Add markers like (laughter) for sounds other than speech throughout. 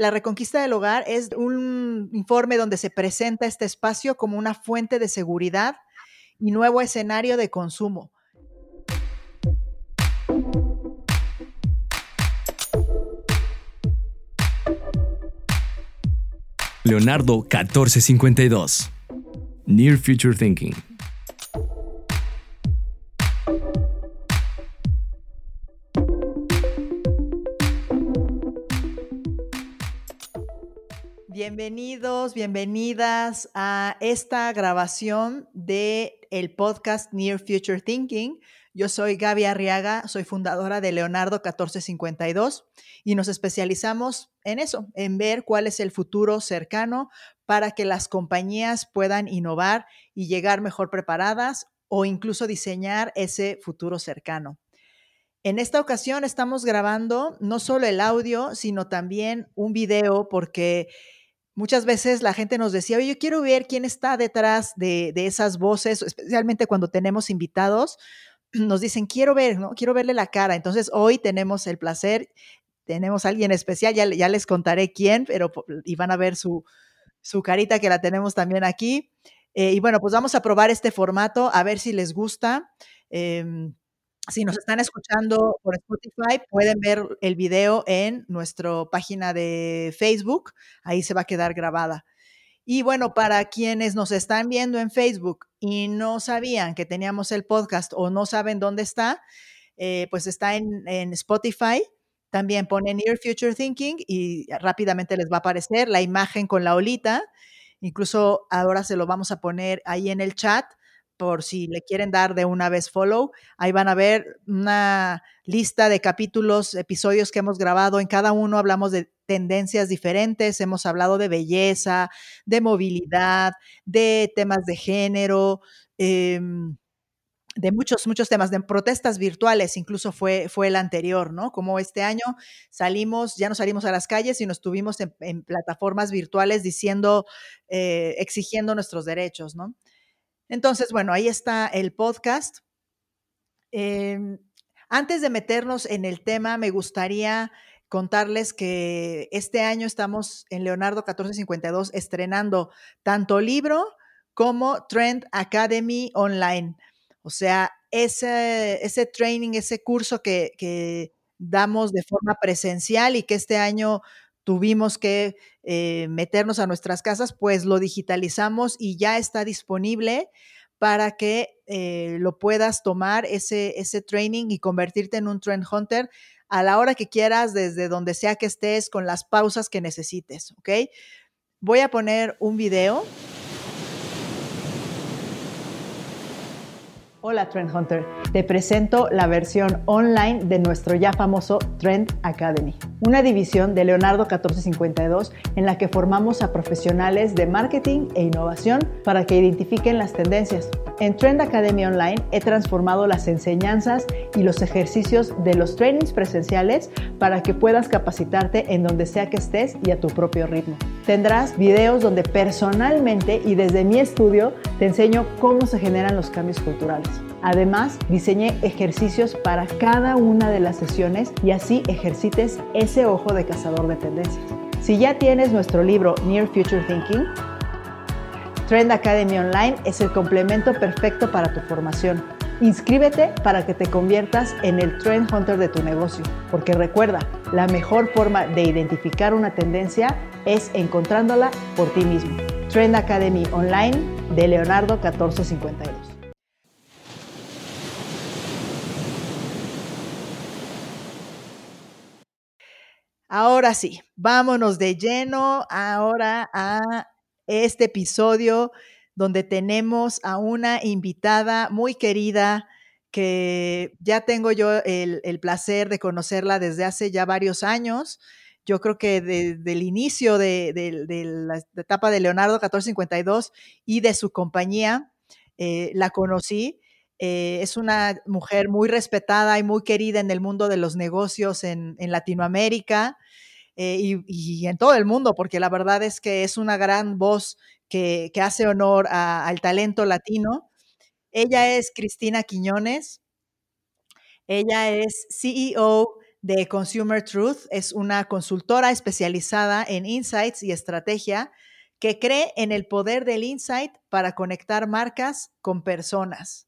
La Reconquista del Hogar es un informe donde se presenta este espacio como una fuente de seguridad y nuevo escenario de consumo. Leonardo 1452. Near Future Thinking. Bienvenidos, bienvenidas a esta grabación de el podcast Near Future Thinking. Yo soy Gaby Arriaga, soy fundadora de Leonardo 1452 y nos especializamos en eso, en ver cuál es el futuro cercano para que las compañías puedan innovar y llegar mejor preparadas o incluso diseñar ese futuro cercano. En esta ocasión estamos grabando no solo el audio, sino también un video porque muchas veces la gente nos decía, oye, yo quiero ver quién está detrás de, esas voces, especialmente cuando tenemos invitados, (clears throat) nos dicen, quiero ver, ¿no? Quiero verle la cara. Entonces, hoy tenemos el placer, tenemos a alguien especial, ya, ya les contaré quién, pero y van a ver su, su carita que la tenemos también aquí. Eh, y bueno, pues vamos a probar este formato, a ver si les gusta. Em, si nos están escuchando por Spotify, pueden ver el video en nuestra página de Facebook. Ahí se va a quedar grabada. Y bueno, para quienes nos están viendo en Facebook y no sabían que teníamos el podcast o no saben dónde está, eh, pues está en, Spotify. También ponen Near Future Thinking y rápidamente les va a aparecer la imagen con la olita. Incluso ahora se lo vamos a poner ahí en el chat por si le quieren dar de una vez follow. Ahí van a ver una lista de capítulos, episodios que hemos grabado. En cada uno hablamos de tendencias diferentes. Hemos hablado de belleza, de movilidad, de temas de género. Em, de muchos, muchos temas, de protestas virtuales, incluso fue, fue el anterior, ¿no? Como este año salimos, ya no salimos a las calles y nos tuvimos en, plataformas virtuales diciendo, eh, exigiendo nuestros derechos, ¿no? Entonces, bueno, ahí está el podcast. Em, antes de meternos en el tema, me gustaría contarles que este año estamos en Leonardo 1452 estrenando tanto libro como Trend Academy Online. O sea, ese, ese training, ese curso que, que damos de forma presencial y que este año tuvimos que eh, meternos a nuestras casas, pues lo digitalizamos y ya está disponible para que eh, lo puedas tomar ese, ese training y convertirte en un trend hunter a la hora que quieras, desde donde sea que estés, con las pausas que necesites, ¿ok? Voy a poner un video. Hola Trend Hunter, te presento la versión online de nuestro ya famoso Trend Academy, una división de Leonardo 1452 en la que formamos a profesionales de marketing e innovación para que identifiquen las tendencias. En Trend Academy Online he transformado las enseñanzas y los ejercicios de los trainings presenciales para que puedas capacitarte en donde sea que estés y a tu propio ritmo. Tendrás videos donde personalmente y desde mi estudio te enseño cómo se generan los cambios culturales. Además, diseñé ejercicios para cada una de las sesiones y así ejercites ese ojo de cazador de tendencias. Si ya tienes nuestro libro Near Future Thinking, Trend Academy Online es el complemento perfecto para tu formación. Inscríbete para que te conviertas en el trend hunter de tu negocio, porque recuerda, la mejor forma de identificar una tendencia es encontrándola por ti mismo. Trend Academy Online de Leonardo 1452. Ahora sí, vámonos de lleno ahora a este episodio donde tenemos a una invitada muy querida que ya tengo yo el, placer de conocerla desde hace ya varios años. Yo creo que desde el inicio de, la etapa de Leonardo 1452 y de su compañía, eh, la conocí. Eh, es una mujer muy respetada y muy querida en el mundo de los negocios en, Latinoamérica eh, y, en todo el mundo, porque la verdad es que es una gran voz que, hace honor al talento latino. Ella es Cristina Quiñones. Ella es CEO de Consumer Truth. Es una consultora especializada en insights y estrategia que cree en el poder del insight para conectar marcas con personas.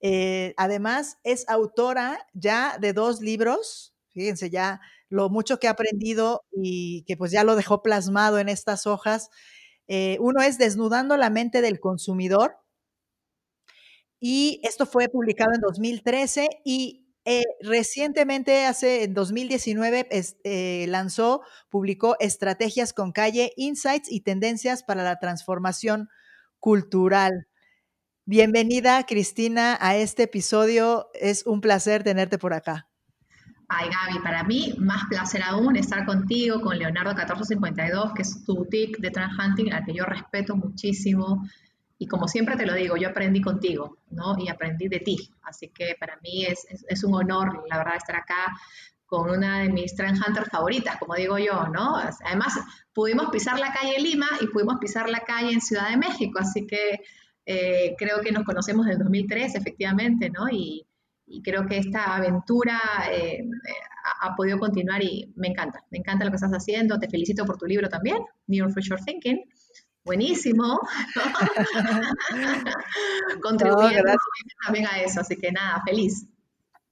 Eh, además, es autora ya de dos libros, fíjense ya lo mucho que ha aprendido y que pues ya lo dejó plasmado en estas hojas. Eh, uno es Desnudando la mente del consumidor y esto fue publicado en 2013 y eh, recientemente, hace en 2019, lanzó, publicó Estrategias con Calle, Insights y Tendencias para la Transformación Cultural. Bienvenida, Cristina, a este episodio. Es un placer tenerte por acá. Ay, Gaby, para mí, más placer aún estar contigo, con Leonardo 1452, que es tu boutique de Trans Hunting, al que yo respeto muchísimo. Y como siempre te lo digo, yo aprendí contigo, ¿no? Y aprendí de ti. Así que para mí es, un honor, la verdad, estar acá con una de mis Hunters favoritas, como digo yo, ¿no? Además, pudimos pisar la calle Lima y pudimos pisar la calle en Ciudad de México, así que eh, creo que nos conocemos del 2003, efectivamente, ¿no? Y, creo que esta aventura eh, ha, podido continuar y me encanta, me encanta lo que estás haciendo. Te felicito por tu libro también, New Future Thinking. Buenísimo. (laughs) (laughs) Contribuyendo también a eso, así que nada, feliz.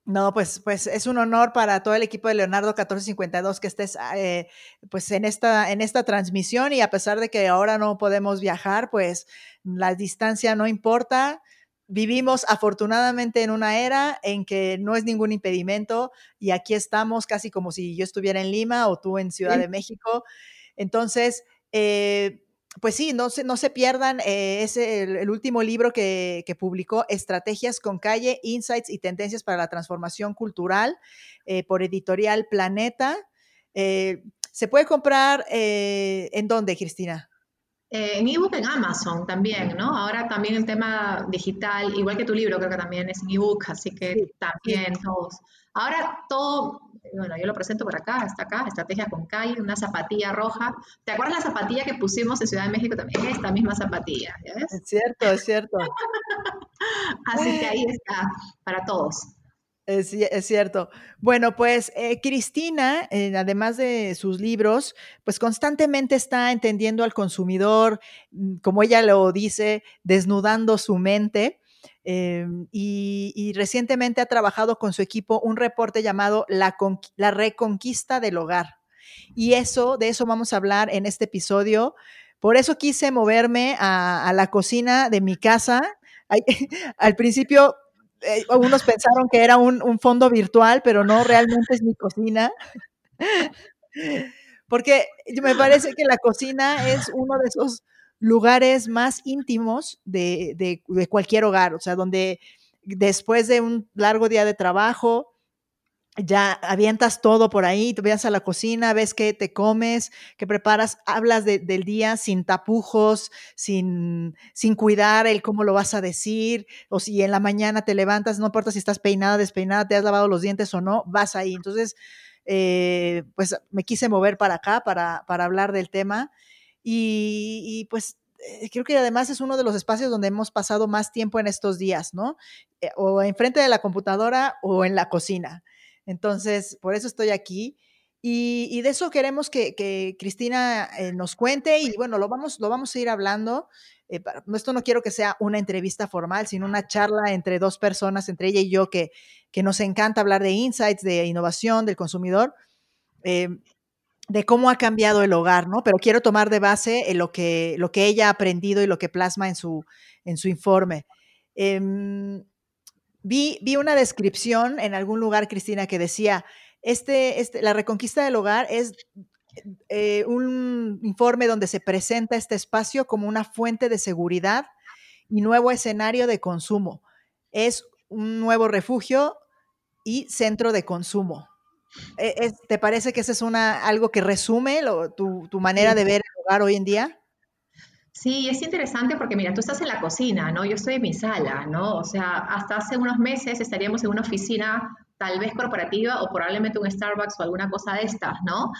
No, pues, pues es un honor para todo el equipo de Leonardo 1452 que estés eh, pues en esta, en esta transmisión y a pesar de que ahora no podemos viajar, pues la distancia no importa. Vivimos afortunadamente en una era en que no es ningún impedimento y aquí estamos casi como si yo estuviera en Lima o tú en Ciudad de México. Entonces, eh, pues sí, no se, no se pierdan, eh, es el, último libro que, publicó, Estrategias con Calle, Insights y Tendencias para la Transformación Cultural, eh, por editorial Planeta. Eh, ¿Se puede comprar en dónde, Cristina? En ebook en Amazon también, ¿no? Ahora también el tema digital, igual que tu libro, creo que también es en ebook, así que también todos. Ahora todo bueno, yo lo presento por acá, está acá, estrategia con calle, una zapatilla roja. ¿Te acuerdas la zapatilla que pusimos en Ciudad de México también? Esta misma zapatilla, Es cierto, es cierto. (laughs) Así que ahí está, para todos. Es, cierto. Bueno, pues eh, Cristina, eh, además de sus libros, pues constantemente está entendiendo al consumidor, mm, como ella lo dice, desnudando su mente. Em, y, recientemente ha trabajado con su equipo un reporte llamado La, Reconquista del Hogar. Y eso, de eso vamos a hablar en este episodio. Por eso quise moverme a, la cocina de mi casa. (laughs) al principio eh, algunos pensaron que era un, un, fondo virtual, pero no, realmente es mi cocina. Porque me parece que la cocina es uno de esos lugares más íntimos de, cualquier hogar, o sea, donde después de un largo día de trabajo, ya avientas todo por ahí, te vas a la cocina, ves qué te comes, qué preparas, hablas del día sin tapujos, sin, sin cuidar el cómo lo vas a decir, o si en la mañana te levantas, no importa si estás peinada, despeinada, te has lavado los dientes o no, vas ahí. Entonces, eh, pues me quise mover para acá para, para hablar del tema y, pues eh, creo que además es uno de los espacios donde hemos pasado más tiempo en estos días, ¿no? Eh, o enfrente de la computadora o en la cocina. Entonces, por eso estoy aquí. Y, de eso queremos que, Cristina eh, nos cuente y bueno, lo vamos, lo vamos a ir hablando. esto no quiero que sea una entrevista formal, sino una charla entre dos personas, entre ella y yo, que, que nos encanta hablar de insights, de innovación, del consumidor de cómo ha cambiado el hogar, ¿no? Pero quiero tomar de base lo, que, lo que ella ha aprendido y lo que plasma en su, en su informe. Em, vi, vi, una descripción en algún lugar, Cristina, que decía, este, este, la reconquista del hogar es eh, un informe donde se presenta este espacio como una fuente de seguridad y nuevo escenario de consumo. Es un nuevo refugio y centro de consumo. Eh, ¿Te parece que ese es una, algo que resume tu, manera de ver el hogar hoy en día? Sí, es interesante porque mira, tú estás en la cocina, ¿no? Yo estoy en mi sala, ¿no? O sea, hasta hace unos meses estaríamos en una oficina tal vez corporativa o probablemente un Starbucks o alguna cosa de estas, ¿no?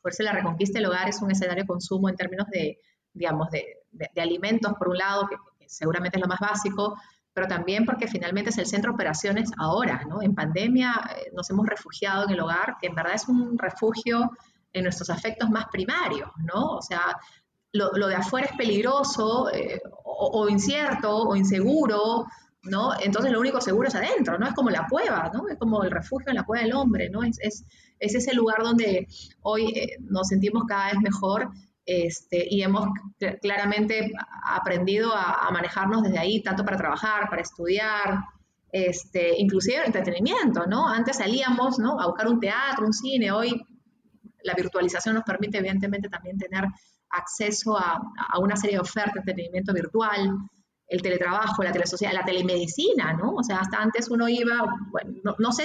Por eso la reconquista del hogar es un escenario de consumo en términos de, digamos, de, alimentos, por un lado, que, seguramente es lo más básico, pero también porque finalmente es el centro de operaciones ahora, ¿no? En pandemia eh, nos hemos refugiado en el hogar, que en verdad es un refugio en nuestros afectos más primarios, ¿no? O sea, lo, de afuera es peligroso eh, o, incierto o inseguro, ¿no? Entonces lo único seguro es adentro, ¿no? Es como la cueva, ¿no? Es como el refugio en la cueva del hombre, ¿no? Es, es, es ese lugar donde hoy eh, nos sentimos cada vez mejor este, y hemos claramente aprendido a, manejarnos desde ahí, tanto para trabajar, para estudiar, este, inclusive entretenimiento, ¿no? Antes salíamos, ¿no? A buscar un teatro, un cine, hoy la virtualización nos permite evidentemente también tener acceso a, una serie de ofertas de entretenimiento virtual, el teletrabajo, la telesociedad, la telemedicina, ¿no? O sea, hasta antes uno iba, bueno, no, sé,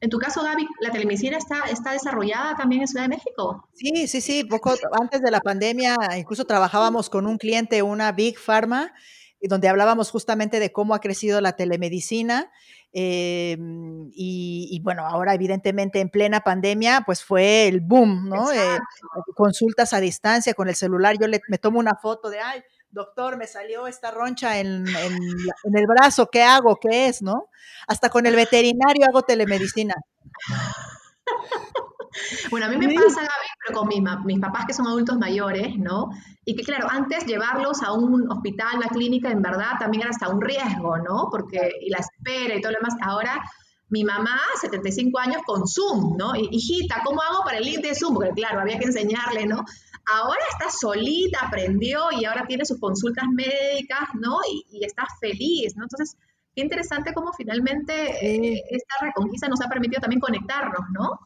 en tu caso, Gaby, ¿la telemedicina está, está desarrollada también en Ciudad de México? Sí, sí, sí, poco antes de la pandemia, incluso trabajábamos con un cliente, una Big Pharma, donde hablábamos justamente de cómo ha crecido la telemedicina. Em, y, bueno, ahora evidentemente en plena pandemia, pues fue el boom, ¿no? Eh, consultas a distancia con el celular. Yo le, me tomo una foto de, ay, doctor, me salió esta roncha en, el brazo, ¿qué hago? ¿Qué es? ¿No? Hasta con el veterinario hago telemedicina. (laughs) Bueno, a mí me pasa, Gaby, pero con mis, papás que son adultos mayores, ¿no? Y que claro, antes llevarlos a un hospital, una clínica, en verdad también era hasta un riesgo, ¿no? Porque y la espera y todo lo demás. Ahora mi mamá, 75 años, con Zoom, ¿no? Hijita, ¿cómo hago para el link de Zoom? Porque claro, había que enseñarle, ¿no? ahora está solita, aprendió y ahora tiene sus consultas médicas, ¿no? Y, está feliz, ¿no? Entonces, qué interesante cómo finalmente eh, esta reconquista nos ha permitido también conectarnos, ¿no?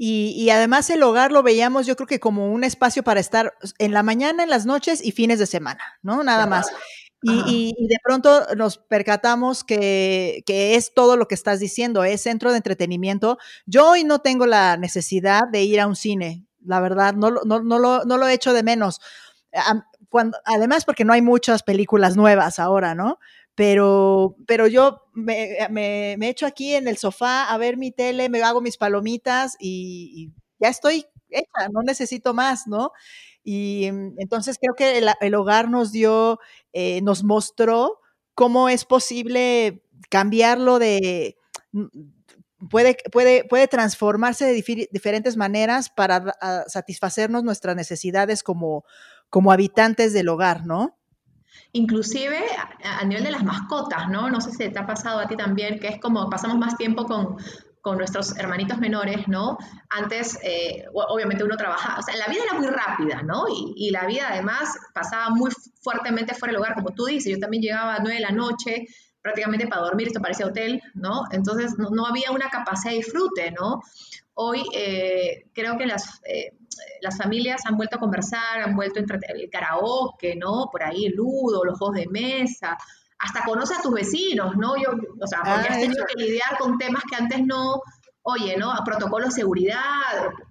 Y, además el hogar lo veíamos yo creo que como un espacio para estar en la mañana, en las noches y fines de semana, ¿no? Nada más. Y, de pronto nos percatamos que, que, es todo lo que estás diciendo, es centro de entretenimiento. Yo hoy no tengo la necesidad de ir a un cine la verdad, no, no, no, lo, no lo he hecho de menos. Cuando, además, porque no hay muchas películas nuevas ahora, ¿no? Pero, pero yo me, me, me, echo aquí en el sofá a ver mi tele, me hago mis palomitas y, ya estoy hecha, no necesito más, ¿no? Y mm, entonces creo que el, hogar nos dio, eh, nos mostró cómo es posible cambiarlo de mm, puede, puede, puede transformarse de diferentes maneras para satisfacernos nuestras necesidades como, como habitantes del hogar, ¿no? Inclusive a, nivel de las mascotas, ¿no? No sé si te ha pasado a ti también, que es como pasamos más tiempo con, con nuestros hermanitos menores, ¿no? Antes, eh, obviamente uno trabajaba, o sea, la vida era muy rápida, ¿no? Y, la vida además pasaba muy fuertemente fuera del hogar, como tú dices, yo también llegaba a nueve de la noche, prácticamente para dormir, esto parecía hotel, ¿no? Entonces no, había una capacidad de disfrute, ¿no? Hoy eh, creo que las, eh, las familias han vuelto a conversar, han vuelto a el karaoke, ¿no? Por ahí el ludo, los juegos de mesa, hasta conoce a tus vecinos, ¿no? Yo, o sea, porque has ah, tenido que lidiar con temas que antes no, oye, ¿no? A protocolo de seguridad,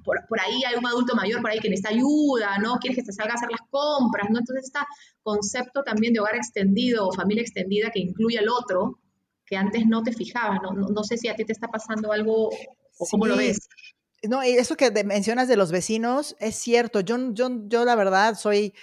por, ahí hay un adulto mayor por ahí que necesita ayuda, ¿no? Quieres que te salga a hacer las compras, ¿no? Entonces, este concepto también de hogar extendido o familia extendida que incluye al otro, que antes no te fijabas, ¿no? No, sé si a ti te está pasando algo o cómo lo ves. No, eso que mencionas de los vecinos es cierto. Yo, yo, yo la verdad soy,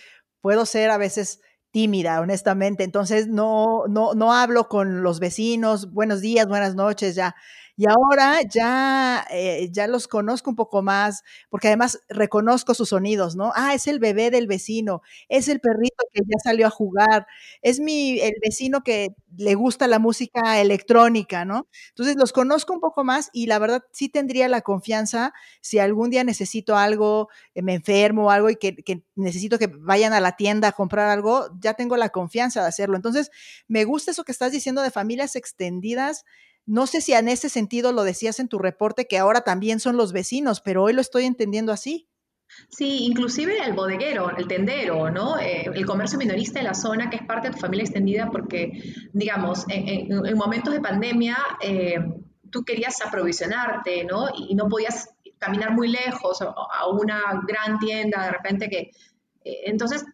puedo ser a veces tímida, honestamente. Entonces no, no, no hablo con los vecinos, buenos días, buenas noches, ya. Y ahora ya, eh, ya los conozco un poco más, porque además reconozco sus sonidos, ¿no? Ah, es el bebé del vecino, es el perrito que ya salió a jugar, es mi, el vecino que le gusta la música electrónica, ¿no? Entonces los conozco un poco más y la verdad sí tendría la confianza si algún día necesito algo, eh, me enfermo o algo y que, que necesito que vayan a la tienda a comprar algo, ya tengo la confianza de hacerlo. Entonces, me gusta eso que estás diciendo de familias extendidas no sé si en ese sentido lo decías en tu reporte, que ahora también son los vecinos, pero hoy lo estoy entendiendo así. Sí, inclusive el bodeguero, el tendero, ¿no? Eh, el comercio minorista de la zona, que es parte de tu familia extendida, porque, digamos, en, momentos de pandemia, eh, tú querías aprovisionarte, ¿no? Y no podías caminar muy lejos a una gran tienda, de repente que... Eh, entonces,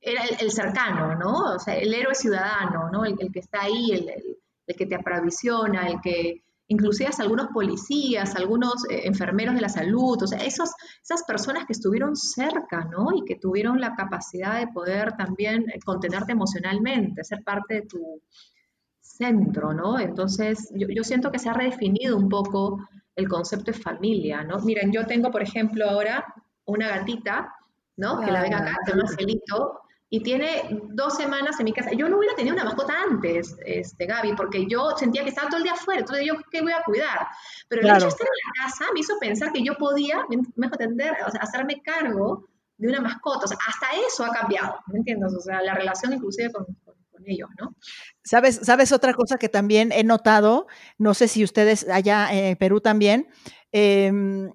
era el, cercano, ¿no? O sea, el héroe ciudadano, ¿no? El, que está ahí, el el que te aprovisiona, el que inclusive algunos policías, algunos eh, enfermeros de la salud, o sea, esos, esas personas que estuvieron cerca, ¿no? Y que tuvieron la capacidad de poder también eh, contenerte emocionalmente, ser parte de tu, centro, ¿no? Entonces, yo, siento que se ha redefinido un poco el concepto de familia, ¿no? Miren, yo tengo, por ejemplo, ahora una gatita, ¿no? Que la ven acá, se llama Celito, y tiene dos semanas en mi casa. Yo no hubiera tenido una mascota antes, este, Gaby, porque yo sentía que estaba todo el día afuera, entonces yo, ¿qué voy a cuidar? Pero el hecho de estar en la casa me hizo pensar que yo podía, me entender, o sea, hacerme cargo de una mascota. O sea, hasta eso ha cambiado, ¿me entiendes? O sea, la relación inclusive con, ellos, ¿no? ¿Sabes, ¿Sabes otra cosa que también he notado? No sé si ustedes allá en Perú también. Em, eh,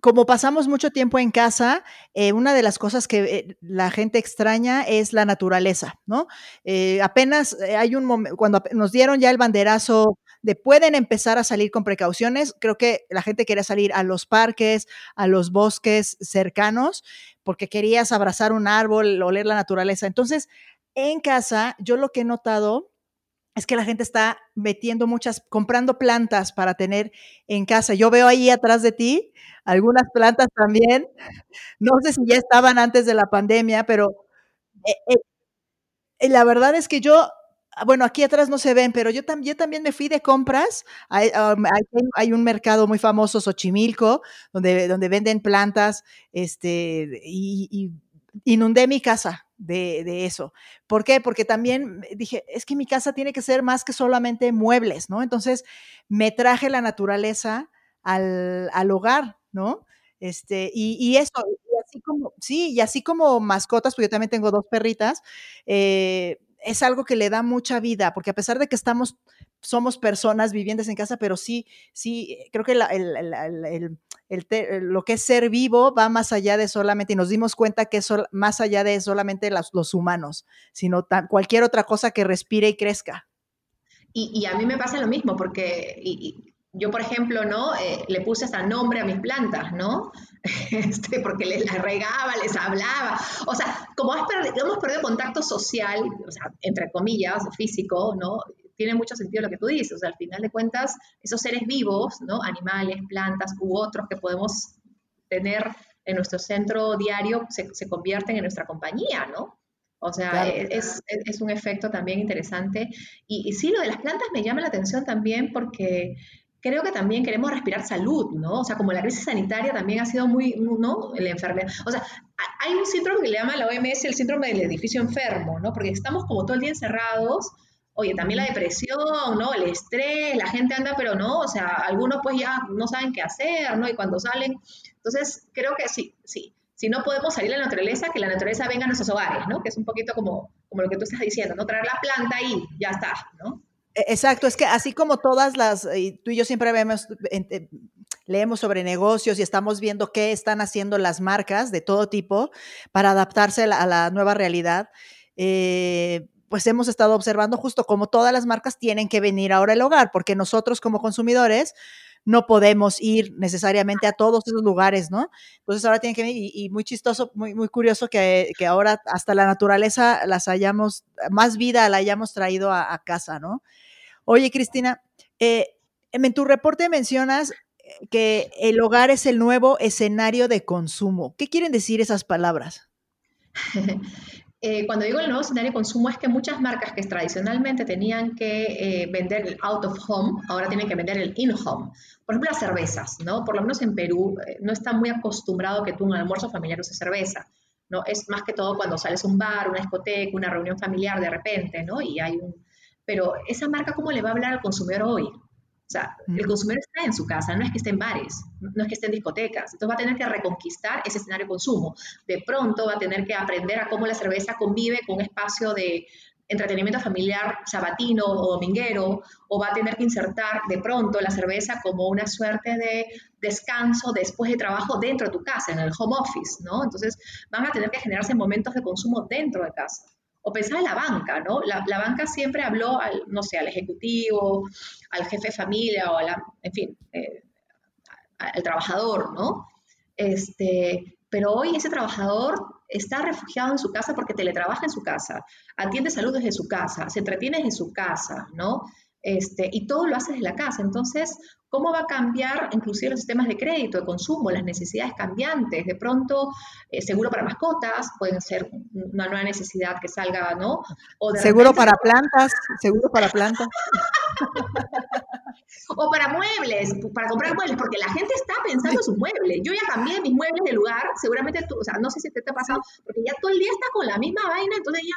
como pasamos mucho tiempo en casa, eh, una de las cosas que eh, la gente extraña es la naturaleza, ¿no? apenas hay un momento, cuando nos dieron ya el banderazo de pueden empezar a salir con precauciones, creo que la gente quería salir a los parques, a los bosques cercanos, porque querías abrazar un árbol, oler la naturaleza. Entonces, en casa, yo lo que he notado es que la gente está metiendo muchas, comprando plantas para tener en casa. Yo veo ahí atrás de ti algunas plantas también. No sé si ya estaban antes de la pandemia, pero eh, eh, eh, la verdad es que yo, ah, bueno, aquí atrás no se ven, pero yo, también me fui de compras. Hay, hay, un mercado muy famoso, Xochimilco, donde, donde venden plantas, este, y inundé mi casa de, eso. ¿Por qué? Porque también dije, es que mi casa tiene que ser más que solamente muebles, ¿no? Entonces me traje la naturaleza al, hogar, ¿no? Este, y, eso, y así como, sí, y así como mascotas, porque yo también tengo dos perritas, eh, es algo que le da mucha vida, porque a pesar de que estamos, somos personas vivientes en casa, pero sí, sí, creo que lo que es ser vivo va más allá de solamente, y nos dimos cuenta que es más allá de solamente los, humanos, sino cualquier otra cosa que respire y crezca. Y, a mí me pasa lo mismo, porque yo, por ejemplo, ¿no? Eh, le puse hasta nombre a mis plantas, ¿no? (laughs) Este, porque les regaba, les hablaba. O sea, como hemos perdido contacto social, entre comillas, físico, ¿no? Tiene mucho sentido lo que tú dices. O sea, al final de cuentas, esos seres vivos, ¿no? Animales, plantas u otros que podemos tener en nuestro centro diario se, se convierten en nuestra compañía, ¿no? O sea, es, es, un efecto también interesante. Y, y, sí, lo de las plantas me llama la atención también porque creo que también queremos respirar salud, ¿no? O sea, como la crisis sanitaria también ha sido muy, ¿no? La enfermedad. O sea, hay un síndrome que le llama la OMS el síndrome del edificio enfermo, ¿no? Porque estamos como todo el día encerrados. Oye, también la depresión, ¿no? El estrés, la gente anda, pero no, o sea, algunos pues ya no saben qué hacer, ¿no? Y cuando salen. Entonces, creo que sí, sí. Si no podemos salir a la naturaleza, que la naturaleza venga a nuestros hogares, ¿no? Que es un poquito como, como lo que tú estás diciendo, ¿no? Traer la planta ahí, ya está, ¿no? E, exacto, es que así como todas las, tú y yo siempre vemos, leemos sobre negocios y estamos viendo qué están haciendo las marcas de todo tipo para adaptarse a la, nueva realidad, eh, pues hemos estado observando justo como todas las marcas tienen que venir ahora al hogar, porque nosotros como consumidores no podemos ir necesariamente a todos esos lugares, ¿no? Entonces ahora tienen que venir y, muy chistoso, muy, muy curioso que, ahora hasta la naturaleza las hayamos, más vida la hayamos traído a casa, ¿no? Oye, Cristina, eh, en tu reporte mencionas que el hogar es el nuevo escenario de consumo. ¿Qué quieren decir esas palabras? (laughs) Eh, cuando digo el nuevo escenario de consumo es que muchas marcas que tradicionalmente tenían que vender el out of home, ahora tienen que vender el in home. Por ejemplo, las cervezas, ¿no? Por lo menos en Perú no está muy acostumbrado que tú un almuerzo familiar uses cerveza. ¿no? Es más que todo cuando sales a un bar, una discoteca, una reunión familiar de repente, ¿no? Y hay un, pero esa marca, ¿cómo le va a hablar al consumidor hoy? O sea, el consumidor está en su casa, no es que esté en bares, no es que esté en discotecas. Entonces va a tener que reconquistar ese escenario de consumo. De pronto va a tener que aprender a cómo la cerveza convive con un espacio de entretenimiento familiar sabatino o dominguero, o va a tener que insertar de pronto la cerveza como una suerte de descanso después de trabajo dentro de tu casa, en el home office, ¿no? Entonces van a tener que generarse momentos de consumo dentro de casa o pensaba en la banca, ¿no? La, banca siempre habló al, no sé, al ejecutivo, al jefe de familia o la, en fin, eh, al trabajador, ¿no? Este, pero hoy ese trabajador está refugiado en su casa porque teletrabaja en su casa, atiende salud desde su casa, se entretiene en su casa, ¿no? Este, y todo lo haces desde la casa. Entonces, ¿cómo va a cambiar inclusive los sistemas de crédito, de consumo, las necesidades cambiantes? De pronto, eh, seguro para mascotas, pueden ser una nueva necesidad que salga, ¿no? seguro para plantas, seguro para plantas. (laughs) o para muebles, para comprar muebles, porque la gente está pensando en sus muebles. Yo ya cambié mis muebles de lugar, seguramente tú, o sea, no sé si te, te ha pasado, porque ya todo el día está con la misma vaina, entonces ya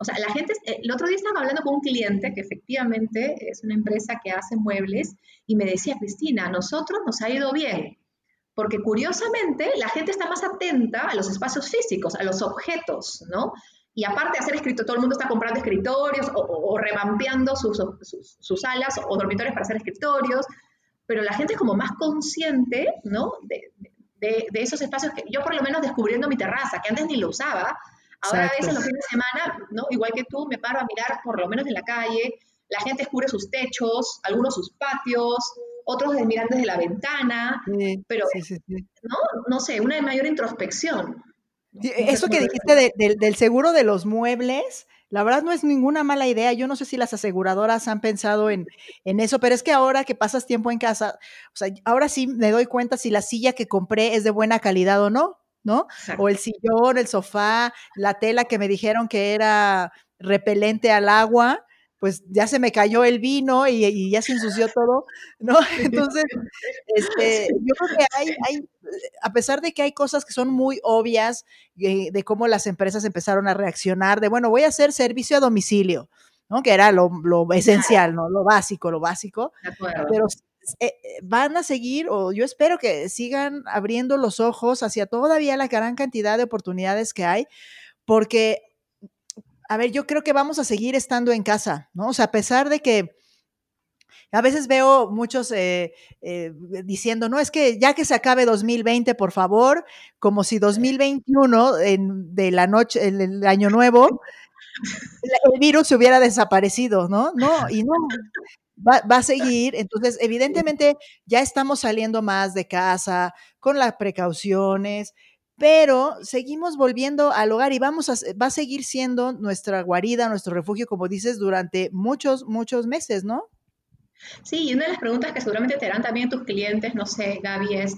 o sea, la gente, eh, el otro día estaba hablando con un cliente que efectivamente es una empresa que hace muebles y me decía, Cristina, a nosotros nos ha ido bien, porque curiosamente la gente está más atenta a los espacios físicos, a los objetos, ¿no? Y aparte de hacer escrito, todo el mundo está comprando escritorios o, revampeando sus, sus, salas o dormitorios para hacer escritorios, pero la gente es como más consciente, ¿no? De, de, de esos espacios que yo por lo menos descubriendo mi terraza, que antes ni lo usaba, Ahora a veces los fines de semana, ¿no? igual que tú, me paro a mirar por lo menos en la calle, la gente descubre sus techos, algunos sus patios, otros miran desde la ventana, pero ¿no? no sé, una mayor introspección. Eso que dijiste del seguro de los muebles, la verdad no es ninguna mala idea. Yo no sé si las aseguradoras han pensado en, en, eso, pero es que ahora que pasas tiempo en casa, o sea, ahora sí me doy cuenta si la silla que compré es de buena calidad o no. ¿No? O el sillón, el sofá, la tela que me dijeron que era repelente al agua, pues ya se me cayó el vino y, ya se ensució todo, ¿no? (laughs) Entonces, este, yo creo que hay, hay, a pesar de que hay cosas que son muy obvias de, de cómo las empresas empezaron a reaccionar, de, bueno, voy a hacer servicio a domicilio, ¿no? Que era lo, lo esencial, ¿no? Lo básico, lo básico. Pero eh, eh, van a seguir, o yo espero que sigan abriendo los ojos hacia todavía la gran cantidad de oportunidades que hay, porque, a ver, yo creo que vamos a seguir estando en casa, ¿no? O sea, a pesar de que... A veces veo muchos eh, diciendo, no, es que ya que se acabe 2020, por favor, como si 2021, en, de la noche, el, el año nuevo, (laughs) el virus se hubiera desaparecido, ¿no? No, y no, va, a seguir. Entonces, evidentemente, ya estamos saliendo más de casa con las precauciones, pero seguimos volviendo al hogar y vamos a, va a seguir siendo nuestra guarida, nuestro refugio, como dices, durante muchos, muchos meses, ¿no? Sí, y una de las preguntas que seguramente te harán también tus clientes, no sé, Gaby, es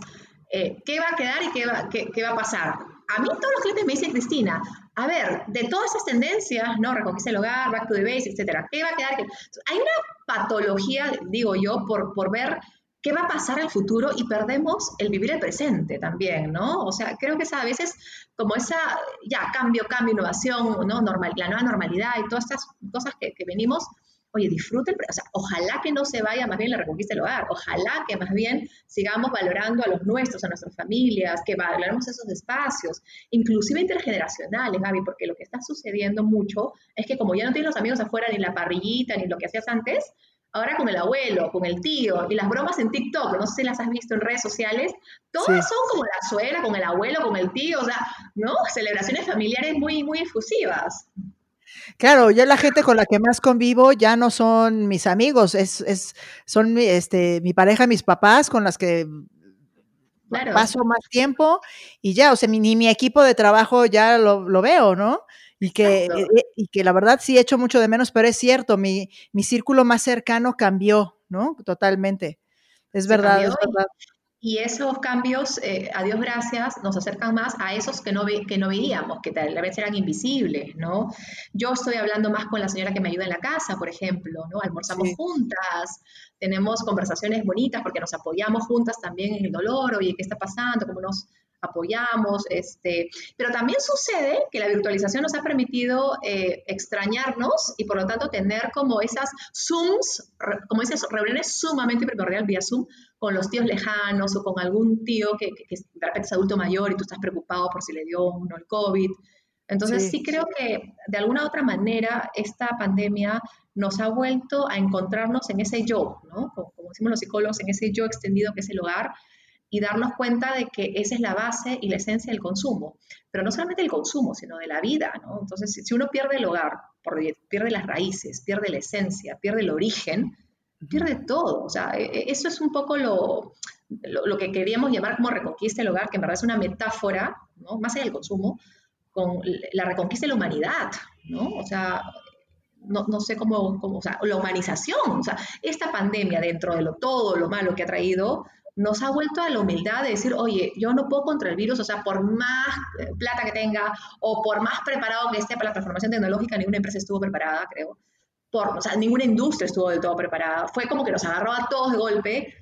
eh, ¿qué va a quedar y qué va, qué va a pasar? A mí todos los clientes me dicen, Cristina, a ver, de todas esas tendencias, ¿no? Reconquista el hogar, back to the base, etcétera, ¿qué va a quedar? Hay una patología, digo yo, por, por ver qué va a pasar al futuro y perdemos el vivir el presente también, ¿no? O sea, creo que es a veces como esa, ya, cambio, cambio, innovación, ¿no? Normal, la nueva normalidad y todas estas cosas que, que venimos oye, disfrute, o sea, ojalá que no se vaya más bien la reconquista del hogar, ojalá que más bien sigamos valorando a los nuestros, a nuestras familias, que valoremos esos espacios, inclusive intergeneracionales, Gaby, porque lo que está sucediendo mucho es que como ya no tienes los amigos afuera, ni la parrillita, ni lo que hacías antes, ahora con el abuelo, con el tío, y las bromas en TikTok, no sé si las has visto en redes sociales, todas son como la suegra, con el abuelo, con el tío, o sea, ¿no? Celebraciones familiares muy, muy efusivas. Claro, yo la gente con la que más convivo ya no son mis amigos, es, es son este, mi pareja, mis papás con las que paso más tiempo y ya, o sea, ni mi equipo de trabajo ya lo, lo veo, ¿no? Y que, eh, eh, y que la verdad sí he hecho mucho de menos, pero es cierto, mi, mi círculo más cercano cambió, ¿no? Totalmente. Es verdad, es verdad. Y esos cambios, eh, a Dios gracias, nos acercan más a esos que no, que no veíamos, que tal vez eran invisibles, ¿no? Yo estoy hablando más con la señora que me ayuda en la casa, por ejemplo, ¿no? Almorzamos juntas, tenemos conversaciones bonitas porque nos apoyamos juntas también en el dolor, oye, ¿qué está pasando? ¿Cómo nos apoyamos? Este, pero también sucede que la virtualización nos ha permitido eh, extrañarnos y por lo tanto tener como esas Zooms, como esas reuniones sumamente primordial vía Zoom, con los tíos lejanos o con algún tío que, que, de repente es adulto mayor y tú estás preocupado por si le dio uno el COVID. Entonces sí. creo que de alguna u otra manera esta pandemia nos ha vuelto a encontrarnos en ese yo, ¿no? Como, como, decimos los psicólogos, en ese yo extendido que es el hogar y darnos cuenta de que esa es la base y la esencia del consumo. Pero no solamente el consumo, sino de la vida, ¿no? Entonces, si uno pierde el hogar, pierde las raíces, pierde la esencia, pierde el origen, pierde todo. O sea, e, e, eso es un poco lo, lo, que queríamos llamar como reconquista del hogar, que en verdad es una metáfora, ¿no? más allá del consumo, con la reconquista de la humanidad, ¿no? O sea, no, no sé cómo, cómo, o sea, la humanización, o sea, esta pandemia dentro de lo, todo lo malo que ha traído, nos ha vuelto a la humildad de decir, oye, yo no puedo contra el virus, o sea, por más eh, plata que tenga o por más preparado que esté para la transformación tecnológica, ninguna empresa estuvo preparada, creo. Por, o sea, ninguna industria estuvo del todo preparada. Fue como que nos agarró a todos de golpe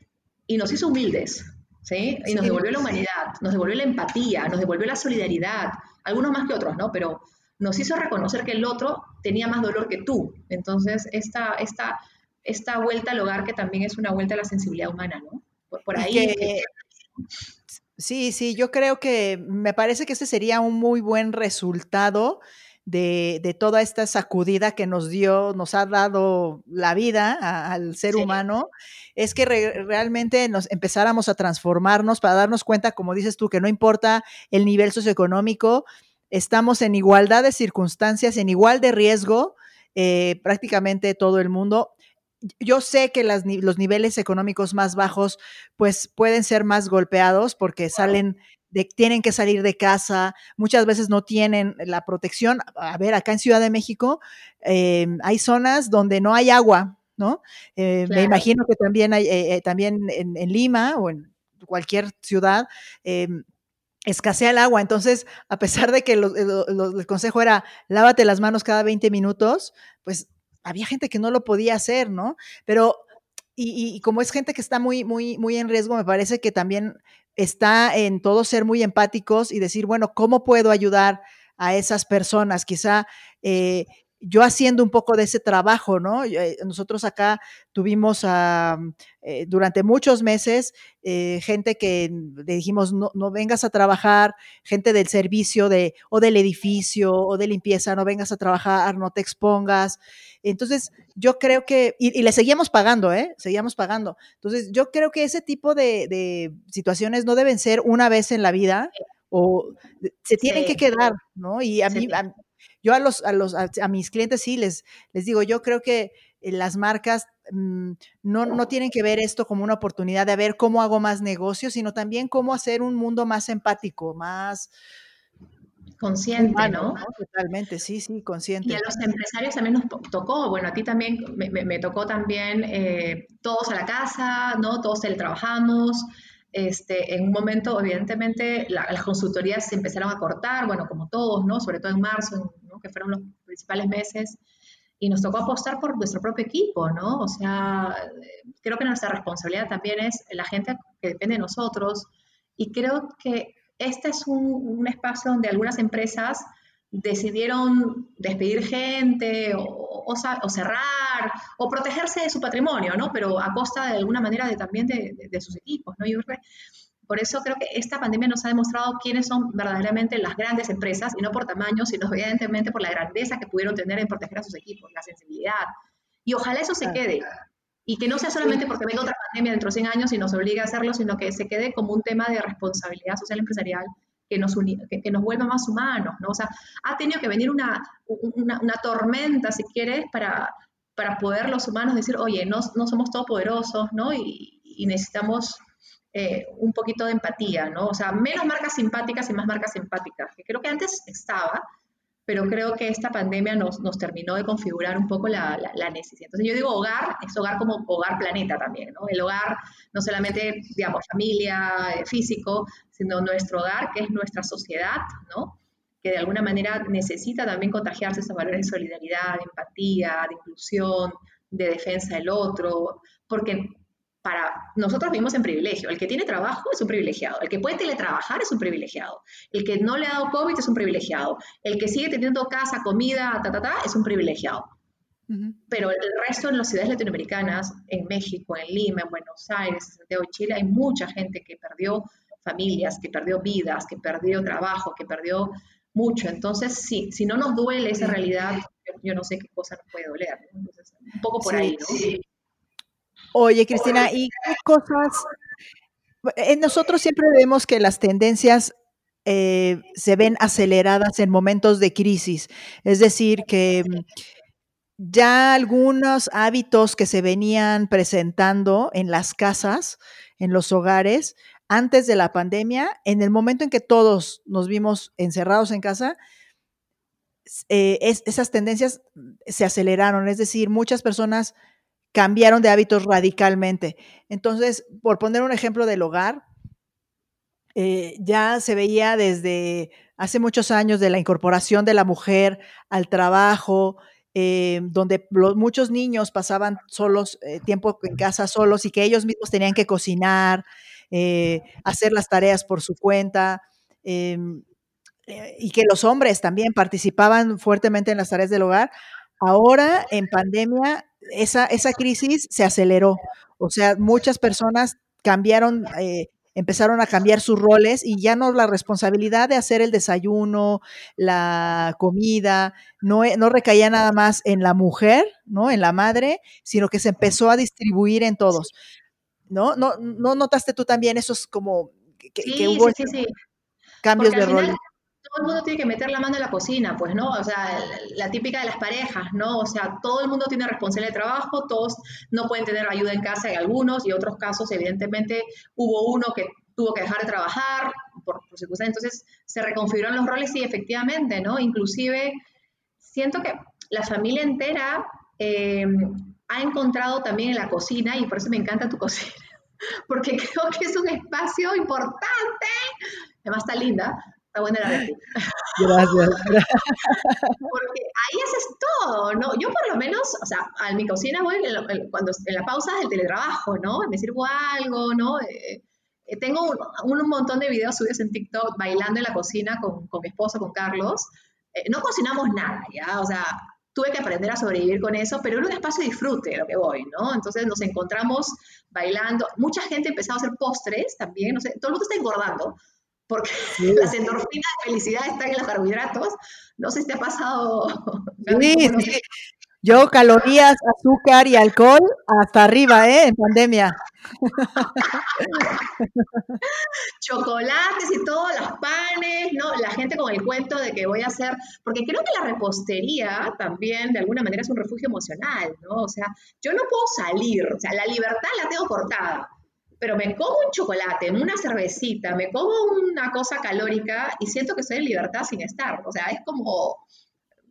y nos hizo humildes, ¿sí? Y nos devolvió la humanidad, nos devolvió la empatía, nos devolvió la solidaridad, algunos más que otros, ¿no? Pero nos hizo reconocer que el otro tenía más dolor que tú. Entonces, esta, esta, esta vuelta al hogar que también es una vuelta a la sensibilidad humana, ¿no? Por, ahí. sí, sí, yo creo que me parece que este sería un muy buen resultado de, toda esta sacudida que nos dio, nos ha dado la vida al ser humano, es que realmente nos empezáramos a transformarnos para darnos cuenta, como dices tú, que no importa el nivel socioeconómico, estamos en igualdad de circunstancias, en igual de riesgo, eh, prácticamente todo el mundo. Yo sé que los niveles económicos más bajos, pues pueden ser más golpeados porque salen tienen que salir de casa, muchas veces no tienen la protección. A ver, acá en Ciudad de México em, hay zonas donde no hay agua, ¿no? Eh, me imagino que también hay, eh, eh, también en, Lima o en cualquier ciudad escasea el agua. Entonces, a pesar de que el consejo era lávate las manos cada 20 minutos, pues había gente que no lo podía hacer, ¿no? Pero y, y, como es gente que está muy, muy, muy en riesgo, me parece que también está en todos ser muy empáticos y decir, bueno, ¿cómo puedo ayudar a esas personas? Quizá eh, yo haciendo un poco de ese trabajo, ¿no? Eh, nosotros acá tuvimos eh, durante muchos meses gente que le dijimos, no, no, vengas a trabajar, gente del servicio de, o del edificio o de limpieza, no vengas a trabajar, no te expongas. Entonces, yo creo que, y, le seguíamos pagando, ¿eh? Seguíamos pagando. Entonces, yo creo que ese tipo de, situaciones no deben ser una vez en la vida o se tienen que quedar, ¿no? Y a mí, yo a los, a los, a, mis clientes sí les, les digo, yo creo que eh, las marcas mm, no, no, tienen que ver esto como una oportunidad de ver cómo hago más negocios, sino también cómo hacer un mundo más empático, más, consciente, ¿no? Totalmente, sí, sí, consciente. Y a los empresarios también nos tocó, bueno, a ti también me, tocó también eh, todos a la casa, ¿no? Todos teletrabajamos. Este, en un momento, evidentemente, las consultorías se empezaron a cortar, bueno, como todos, ¿no? Sobre todo en marzo, que fueron los principales meses, y nos tocó apostar por nuestro propio equipo, ¿no? O sea, creo que nuestra responsabilidad también es la gente que depende de nosotros, y creo que este es un, espacio donde algunas empresas decidieron despedir gente o, cerrar o protegerse de su patrimonio, ¿no? Pero a costa de alguna manera de, también de, sus equipos, ¿no? por eso creo que esta pandemia nos ha demostrado quiénes son verdaderamente las grandes empresas, y no por tamaño, sino evidentemente por la grandeza que pudieron tener en proteger a sus equipos, la sensibilidad. Y ojalá eso se quede, y que no sea solamente porque venga otra pandemia dentro de 100 años y nos obligue a hacerlo, sino que se quede como un tema de responsabilidad social empresarial que nos, que, nos vuelva más humanos, ¿no? O sea, ha tenido que venir una, una, tormenta, si quieres, para, para poder los humanos decir, oye, no, no somos todopoderosos, ¿no? Y, y necesitamos eh, un poquito de empatía, ¿no? O sea, menos marcas simpáticas y más marcas simpáticas, que creo que antes estaba, pero creo que esta pandemia nos, nos terminó de configurar un poco la, la, necesidad. Entonces yo digo hogar, es hogar como hogar planeta también, ¿no? El hogar no solamente, digamos, familia, eh, físico, sino nuestro hogar, que es nuestra sociedad, ¿no? Que de alguna manera necesita también contagiarse esos valores de solidaridad, de empatía, de inclusión, de defensa del otro, porque para nosotros vivimos en privilegio. El que tiene trabajo es un privilegiado. El que puede teletrabajar es un privilegiado. El que no le ha dado COVID es un privilegiado. El que sigue teniendo casa, comida, ta, ta, ta, es un privilegiado. Pero el resto en las ciudades latinoamericanas, en México, en Lima, en Buenos Aires, en Santiago Chile, hay mucha gente que perdió familias, que perdió vidas, que perdió trabajo, que perdió mucho. Entonces, sí, si no nos duele esa realidad, yo, no sé qué cosa nos puede doler. Entonces, un poco por ahí, ¿no? Sí. Oye, Cristina, ¿y qué cosas? Eh, nosotros siempre vemos que las tendencias eh, se ven aceleradas en momentos de crisis, es decir, que mm, ya algunos hábitos que se venían presentando en las casas, en los hogares, antes de la pandemia, en el momento en que todos nos vimos encerrados en casa, eh, esas tendencias se aceleraron, es decir, muchas personas cambiaron de hábitos radicalmente. Entonces, por poner un ejemplo del hogar, eh, ya se veía desde hace muchos años de la incorporación de la mujer al trabajo, eh, donde muchos niños pasaban solos, eh, tiempo en casa solos y que ellos mismos tenían que cocinar, hacer las tareas por su cuenta, y que los hombres también participaban fuertemente en las tareas del hogar. Ahora, en pandemia, esa, esa crisis se aceleró. O sea, muchas personas cambiaron empezaron a cambiar sus roles y ya no la responsabilidad de hacer el desayuno, la comida, no, e, no recaía nada más en la mujer, ¿no? En la madre, sino que se empezó a distribuir en todos. ¿No? ¿No, no notaste tú también esos como que, hubo cambios de rol? Todo el mundo tiene que meter la mano en la cocina, pues, ¿no? O sea, la, típica de las parejas, ¿no? O sea, todo el mundo tiene responsabilidad de trabajo, todos no pueden tener ayuda en casa, hay algunos, y otros casos, evidentemente, hubo uno que tuvo que dejar de trabajar por, por entonces se reconfiguraron los roles y efectivamente, ¿no? Inclusive, siento que la familia entera eh, ha encontrado también en la cocina, y por eso me encanta tu (laughs) cocina, porque creo que es un espacio importante, además está linda, buena la (laughs) Gracias. Porque ahí haces todo, ¿no? Yo por lo menos, o sea, a mi cocina voy cuando en la pausa del teletrabajo, ¿no? Me sirvo algo, ¿no? Eh, eh, tengo un, montón de videos subidos en TikTok bailando en la cocina con, con mi esposo, con Carlos. Eh, no cocinamos nada, ¿ya? O sea, tuve que aprender a sobrevivir con eso, pero era un espacio de disfrute lo que voy, ¿no? Entonces nos encontramos bailando. Mucha gente empezó a hacer postres también, no sé, todo el mundo está engordando porque (laughs) las endorfinas de felicidad están en los carbohidratos. No sé si te ha pasado. Sí, sí. Yo calorías, azúcar y alcohol hasta arriba, ¿eh? En pandemia. (laughs) Chocolates y todo, los panes, ¿no? La gente con el cuento de que voy a hacer, porque creo que la repostería también de alguna manera es un refugio emocional, ¿no? O sea, yo no puedo salir, o sea, la libertad la tengo cortada pero me como un chocolate, una cervecita, me como una cosa calórica y siento que estoy en libertad sin estar. O sea, es como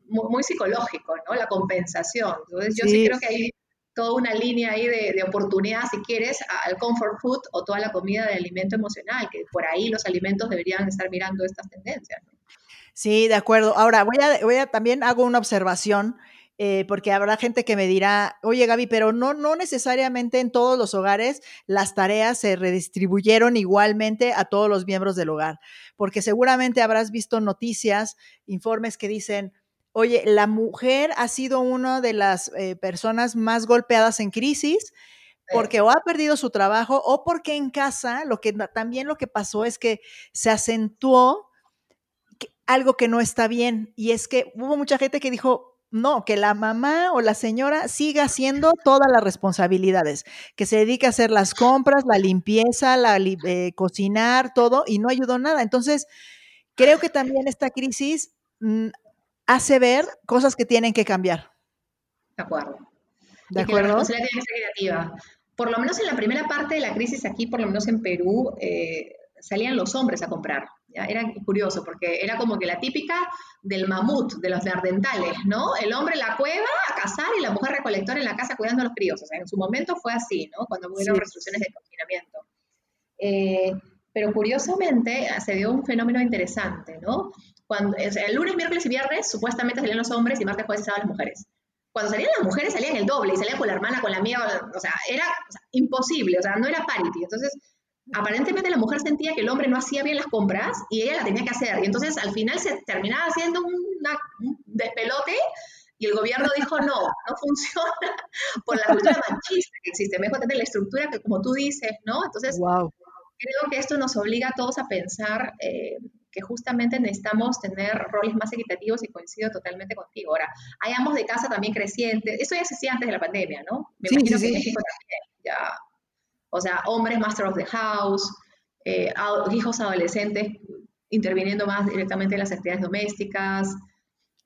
muy, psicológico, ¿no? La compensación. Entonces, yo sí, creo que hay toda una línea ahí de, oportunidad, si quieres, al comfort food o toda la comida de alimento emocional, que por ahí los alimentos deberían estar mirando estas tendencias. Sí, de acuerdo. Ahora, voy a, voy a también hago una observación eh, porque habrá gente que me dirá, oye Gaby, pero no, no necesariamente en todos los hogares las tareas se redistribuyeron igualmente a todos los miembros del hogar, porque seguramente habrás visto noticias, informes que dicen, oye, la mujer ha sido una de las eh, personas más golpeadas en crisis porque o ha perdido su trabajo o porque en casa lo que también lo que pasó es que se acentuó algo que no está bien y es que hubo mucha gente que dijo, no, que la mamá o la señora siga haciendo todas las responsabilidades, que se dedique a hacer las compras, la limpieza, la, eh, cocinar, todo, y no ayudó nada. Entonces, creo que también esta crisis mm, hace ver cosas que tienen que cambiar. De acuerdo. ¿De acuerdo? la responsabilidad tiene que ser creativa. Por lo menos en la primera parte de la crisis aquí, por lo menos en Perú, eh, salían los hombres a comprar. Era curioso porque era como que la típica del mamut, de los neandertales, ¿no? El hombre en la cueva a cazar y la mujer recolectora en la casa cuidando a los críos. O sea, en su momento fue así, ¿no? Cuando hubo restricciones de confinamiento. Eh, pero curiosamente se dio un fenómeno interesante, ¿no? Cuando, el lunes, miércoles y viernes supuestamente salían los hombres y martes, jueves sábado las mujeres. Cuando salían las mujeres salían el doble y salían con la hermana, con la amiga, o sea, era imposible, o sea, no era parity. Entonces, aparentemente la mujer sentía que el hombre no hacía bien las compras y ella la tenía que hacer. Y entonces al final se terminaba haciendo un despelote y el gobierno dijo, no, no funciona (laughs) por la cultura machista que existe. Mejor tener la estructura que como tú dices, ¿no? Entonces, creo que esto nos obliga a todos a pensar eh, que justamente necesitamos tener roles más equitativos y coincido totalmente contigo. Ahora, hay ambos de casa también crecientes. Eso ya se hacía antes de la pandemia, ¿no? Me imagino que en México también ya o sea, hombres master of the house, eh, hijos adolescentes interviniendo más directamente en las actividades domésticas.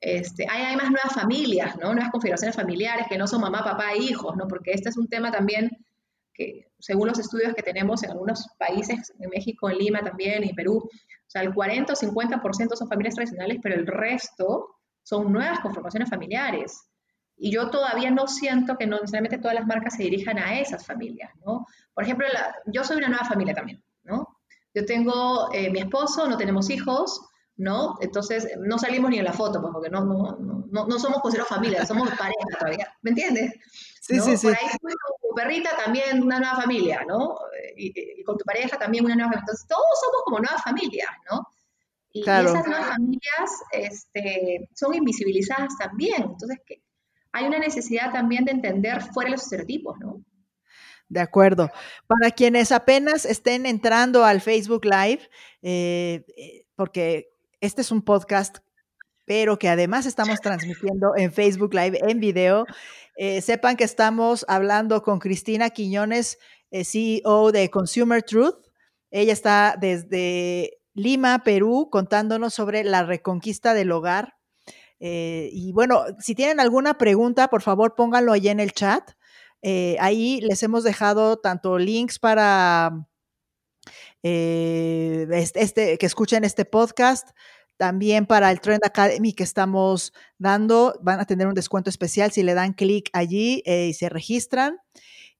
Este, hay, hay más nuevas familias, ¿no? Nuevas configuraciones familiares que no son mamá, papá e hijos, ¿no? Porque este es un tema también que, según los estudios que tenemos en algunos países, en México, en Lima también, y Perú, o sea, el 40 o 50% son familias tradicionales, pero el resto son nuevas conformaciones familiares. Y yo todavía no siento que no necesariamente todas las marcas se dirijan a esas familias, ¿no? Por ejemplo, yo soy una nueva familia también, ¿no? Yo tengo eh, mi esposo, no tenemos hijos, ¿no? Entonces, no salimos ni en la foto, pues, porque no, no, no, no somos considerados familia, somos (laughs) pareja todavía, ¿me entiendes? Sí, sí, sí. Por ahí tu perrita también una nueva familia, ¿no? Y, con tu pareja también una nueva familia. Entonces, todos somos como nuevas familias, ¿no? Y, esas nuevas familias este, son invisibilizadas también. Entonces, que hay una necesidad también de entender fuera los estereotipos, ¿no? De acuerdo. Para quienes apenas estén entrando al Facebook Live, eh, eh, porque este es un podcast, pero que además estamos transmitiendo en Facebook Live en video, eh, sepan que estamos hablando con Cristina Quiñones, CEO de Consumer Truth. Ella está desde Lima, Perú, contándonos sobre la reconquista del hogar eh, y bueno, si tienen alguna pregunta, por favor pónganlo ahí en el chat. Eh, ahí les hemos dejado tanto links para eh, este, que escuchen este podcast, también para el Trend Academy que estamos dando. Van a tener un descuento especial si le dan clic allí y se registran.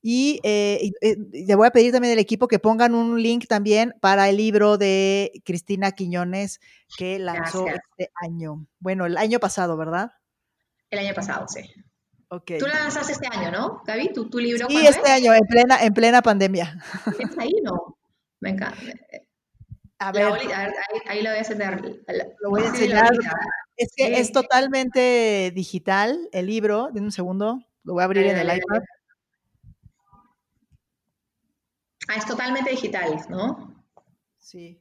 Y, le voy a pedir también al equipo que pongan un link también para el libro de Cristina Quiñones que lanzó este año. Bueno, el año pasado, ¿verdad? El año pasado, sí. Okay. Tú la lanzaste este año, ¿no, Gaby? ¿Tu, tu libro? Sí, este año, en plena, en plena pandemia. ¿Es (laughs) ahí no? Me encanta. A ver. ahí, lo voy a enseñar. Lo voy a enseñar. Es que es totalmente digital el libro. Dime un segundo. Lo voy a abrir en el iPad. Ah, es totalmente digital, ¿no? Sí.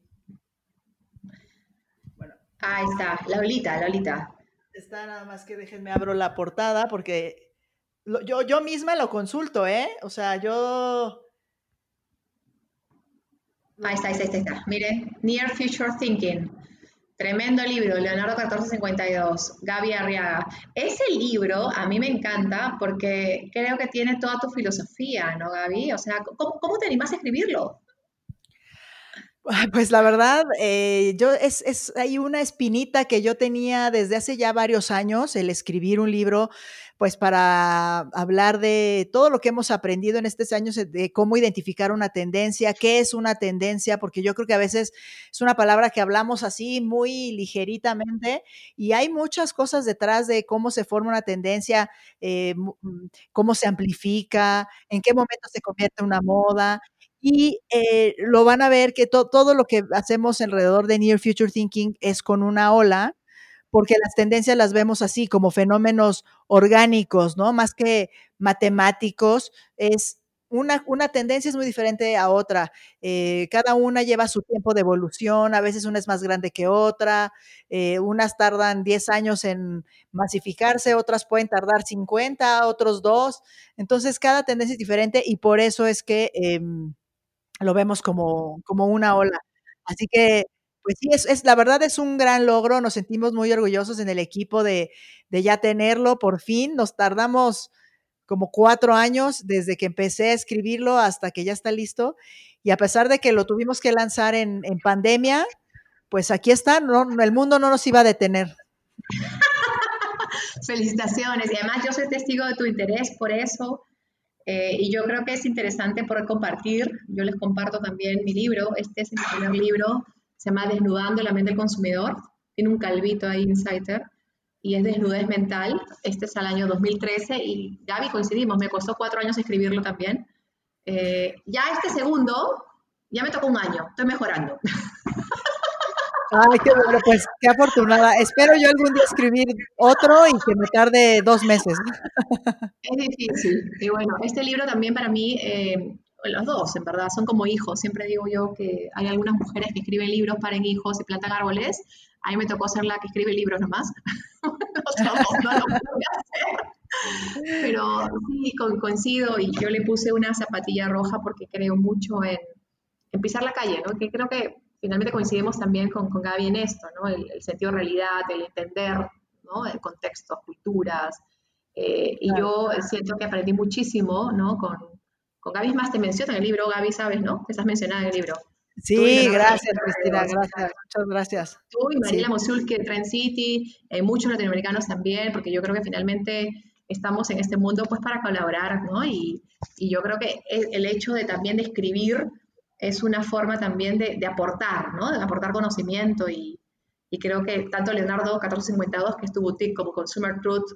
Bueno. Ahí está, la olita, la olita. Está nada más que déjenme abro la portada porque yo, yo misma lo consulto, ¿eh? O sea, yo... Ahí está, ahí está, ahí está. Mire, Near Future Thinking. Tremendo libro, Leonardo 1452, Gaby Arriaga. Ese libro a mí me encanta porque creo que tiene toda tu filosofía, ¿no, Gaby? O sea, ¿cómo, te animas a escribirlo? Pues la verdad, eh, yo es, es, hay una espinita que yo tenía desde hace ya varios años, el escribir un libro pues para hablar de todo lo que hemos aprendido en estos años, de cómo identificar una tendencia, qué es una tendencia, porque yo creo que a veces es una palabra que hablamos así muy ligeritamente y hay muchas cosas detrás de cómo se forma una tendencia, eh, mm, cómo se amplifica, en qué momento se convierte en una moda. Y eh, lo van a ver que todo lo que hacemos alrededor de Near Future Thinking es con una ola, porque las tendencias las vemos así, como fenómenos orgánicos, ¿no? Más que matemáticos, es una, una tendencia es muy diferente a otra. Eh, cada una lleva su tiempo de evolución, a veces una es más grande que otra, eh, unas tardan 10 años en masificarse, otras pueden tardar 50, otros dos. Entonces, cada tendencia es diferente y por eso es que em, lo vemos como, como una ola. Así que pues sí, es, es, la verdad es un gran logro, nos sentimos muy orgullosos en el equipo de, de ya tenerlo por fin, nos tardamos como cuatro años desde que empecé a escribirlo hasta que ya está listo. Y a pesar de que lo tuvimos que lanzar en, en pandemia, pues aquí está, no, el mundo no nos iba a detener. (laughs) Felicitaciones. Y además yo soy testigo de tu interés por eso. Eh, y yo creo que es interesante poder compartir. Yo les comparto también mi libro. Este es el primer libro se llama Desnudando la mente del consumidor, tiene un calvito ahí, Insider, y es desnudez mental. Este es al año 2013 y Gaby coincidimos, me costó cuatro años escribirlo también. Eh, ya este segundo, ya me tocó un año, estoy mejorando. (laughs) Ay, qué bueno, pues qué afortunada. Espero yo algún día escribir otro y que me tarde dos meses. (laughs) Es difícil. Y bueno, este libro también para mí eh, los dos, en verdad, son como hijos. Siempre digo yo que hay algunas mujeres que escriben libros, para hijos y plantan árboles. A mí me tocó ser la que escribe libros nomás. (laughs) no, lo hacer. Pero sí, coincido y yo le puse una zapatilla roja porque creo mucho en, pisar la calle, ¿no? Que creo que finalmente coincidimos también con, con Gaby en esto, ¿no? El, sentido de realidad, el entender, ¿no? El contextos, culturas. Eh, y yo siento que aprendí muchísimo, ¿no? Con, con Gaby más te menciona en el libro, Gaby, sabes, ¿no? Que estás mencionada en el libro. Sí, gracias, Cristina, gracias, muchas gracias. Tú y Mariela Mosul, que Trend City, eh, muchos latinoamericanos también, porque yo creo que finalmente estamos en este mundo pues para colaborar, ¿no? Y, y yo creo que el hecho de también de escribir es una forma también de, de aportar, ¿no? De aportar conocimiento y, y, creo que tanto Leonardo 1452, que es tu boutique, como Consumer Truth,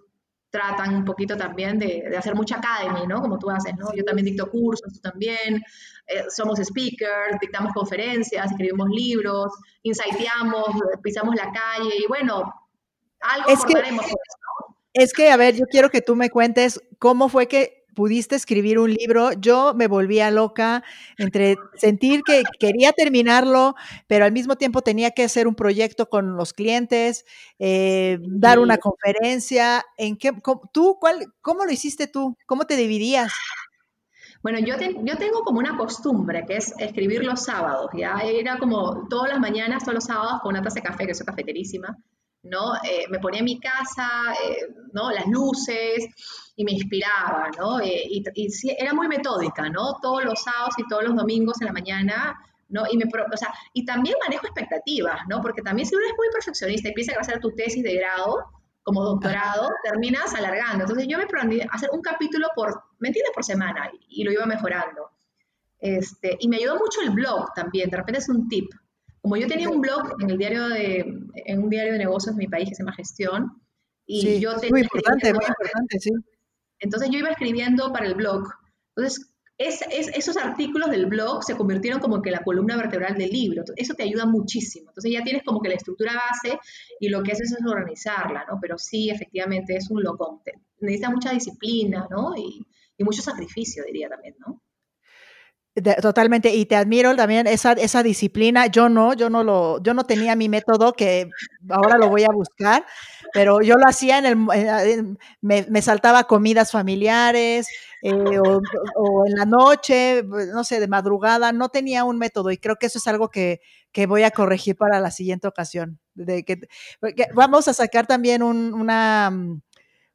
tratan un poquito también de, de, hacer mucha academy, ¿no? Como tú haces, ¿no? Yo también dicto cursos, tú también, eh, somos speakers, dictamos conferencias, escribimos libros, insighteamos, pisamos la calle y bueno, algo es que, Es que, a ver, yo quiero que tú me cuentes cómo fue que pudiste escribir un libro, yo me volvía loca entre sentir que quería terminarlo, pero al mismo tiempo tenía que hacer un proyecto con los clientes, eh, dar una conferencia. ¿En qué, cómo, tú, cuál, ¿Cómo lo hiciste tú? ¿Cómo te dividías? Bueno, yo, yo tengo como una costumbre que es escribir los sábados, ¿ya? Era como todas las mañanas, todos los sábados con una taza de café, que soy cafeterísima, ¿no? Eh, me ponía en mi casa, eh, ¿no? Las luces, y me inspiraba, ¿no? Eh, y, era muy metódica, ¿no? Todos los sábados y todos los domingos en la mañana, ¿no? Y, me, o sea, y también manejo expectativas, ¿no? Porque también si uno es muy perfeccionista y piensa a hacer tu tesis de grado, como doctorado, terminas alargando. Entonces yo me prometí hacer un capítulo por, ¿me entiendes? Por semana y, lo iba mejorando. Este, y me ayudó mucho el blog también, de repente es un tip. Como yo tenía un blog en el diario de, en un diario de negocios de mi país que se llama Gestión, y sí, yo tenía... Muy importante, muy importante, sí entonces yo iba escribiendo para el blog. Entonces es, esos artículos del blog se convirtieron como que la columna vertebral del libro. Eso te ayuda muchísimo. Entonces ya tienes como que la estructura base y lo que haces es organizarla, ¿no? Pero sí, efectivamente, es un loco. Necesita mucha disciplina, ¿no? Y, y mucho sacrificio, diría también, ¿no? Totalmente, y te admiro también esa, esa disciplina. Yo no, yo no lo, yo no tenía mi método que ahora lo voy a buscar, pero yo lo hacía en el, me, me, saltaba comidas familiares eh, o, en la noche, pues, no sé, de madrugada, no tenía un método y creo que eso es algo que, que voy a corregir para la siguiente ocasión. De que, vamos a sacar también un, una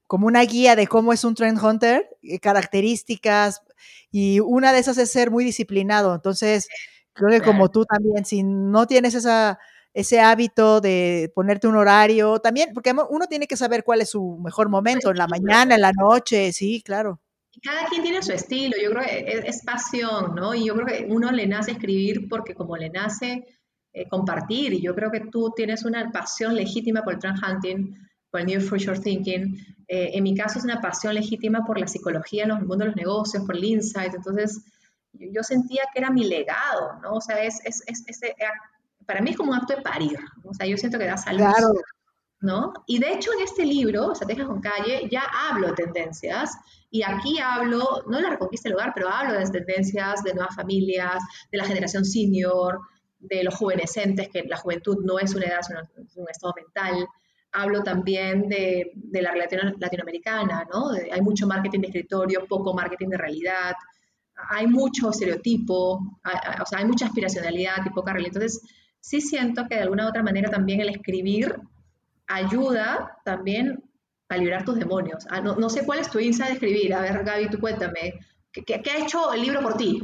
como una guía de cómo es un trend hunter, eh, características, y una de esas es ser muy disciplinado. Entonces, creo que como tú también, si no tienes esa, ese hábito de ponerte un horario, también, porque uno tiene que saber cuál es su mejor momento, en la mañana, en la noche, sí, claro. Cada quien tiene su estilo, yo creo que es, es pasión, ¿no? Y yo creo que uno le nace escribir porque como le nace eh, compartir, y yo creo que tú tienes una pasión legítima por el hunting, por el New Future Thinking. Eh, en mi caso es una pasión legítima por la psicología en el mundo de los negocios, por el insight. Entonces, yo, sentía que era mi legado, ¿no? O sea, es, es, es, eh, para mí es como un acto de parir. O sea, yo siento que da salud. Claro. ¿No? Y de hecho en este libro, Estrategias con Calle, ya hablo de tendencias y aquí hablo, no de la reconquista del hogar, pero hablo de las tendencias de nuevas familias, de la generación senior, de los juvenescentes, que la juventud no es una edad, sino un estado mental hablo también de, de la relación latinoamericana, ¿no? hay mucho marketing de escritorio, poco marketing de realidad, hay mucho estereotipo, o sea, hay mucha aspiracionalidad y poca realidad. Entonces, sí siento que de alguna u otra manera también el escribir ayuda también a liberar tus demonios. Ah, no, no, sé cuál es tu insa de escribir. A ver, Gaby, tú cuéntame. ¿Qué, qué, qué ha hecho el libro por ti?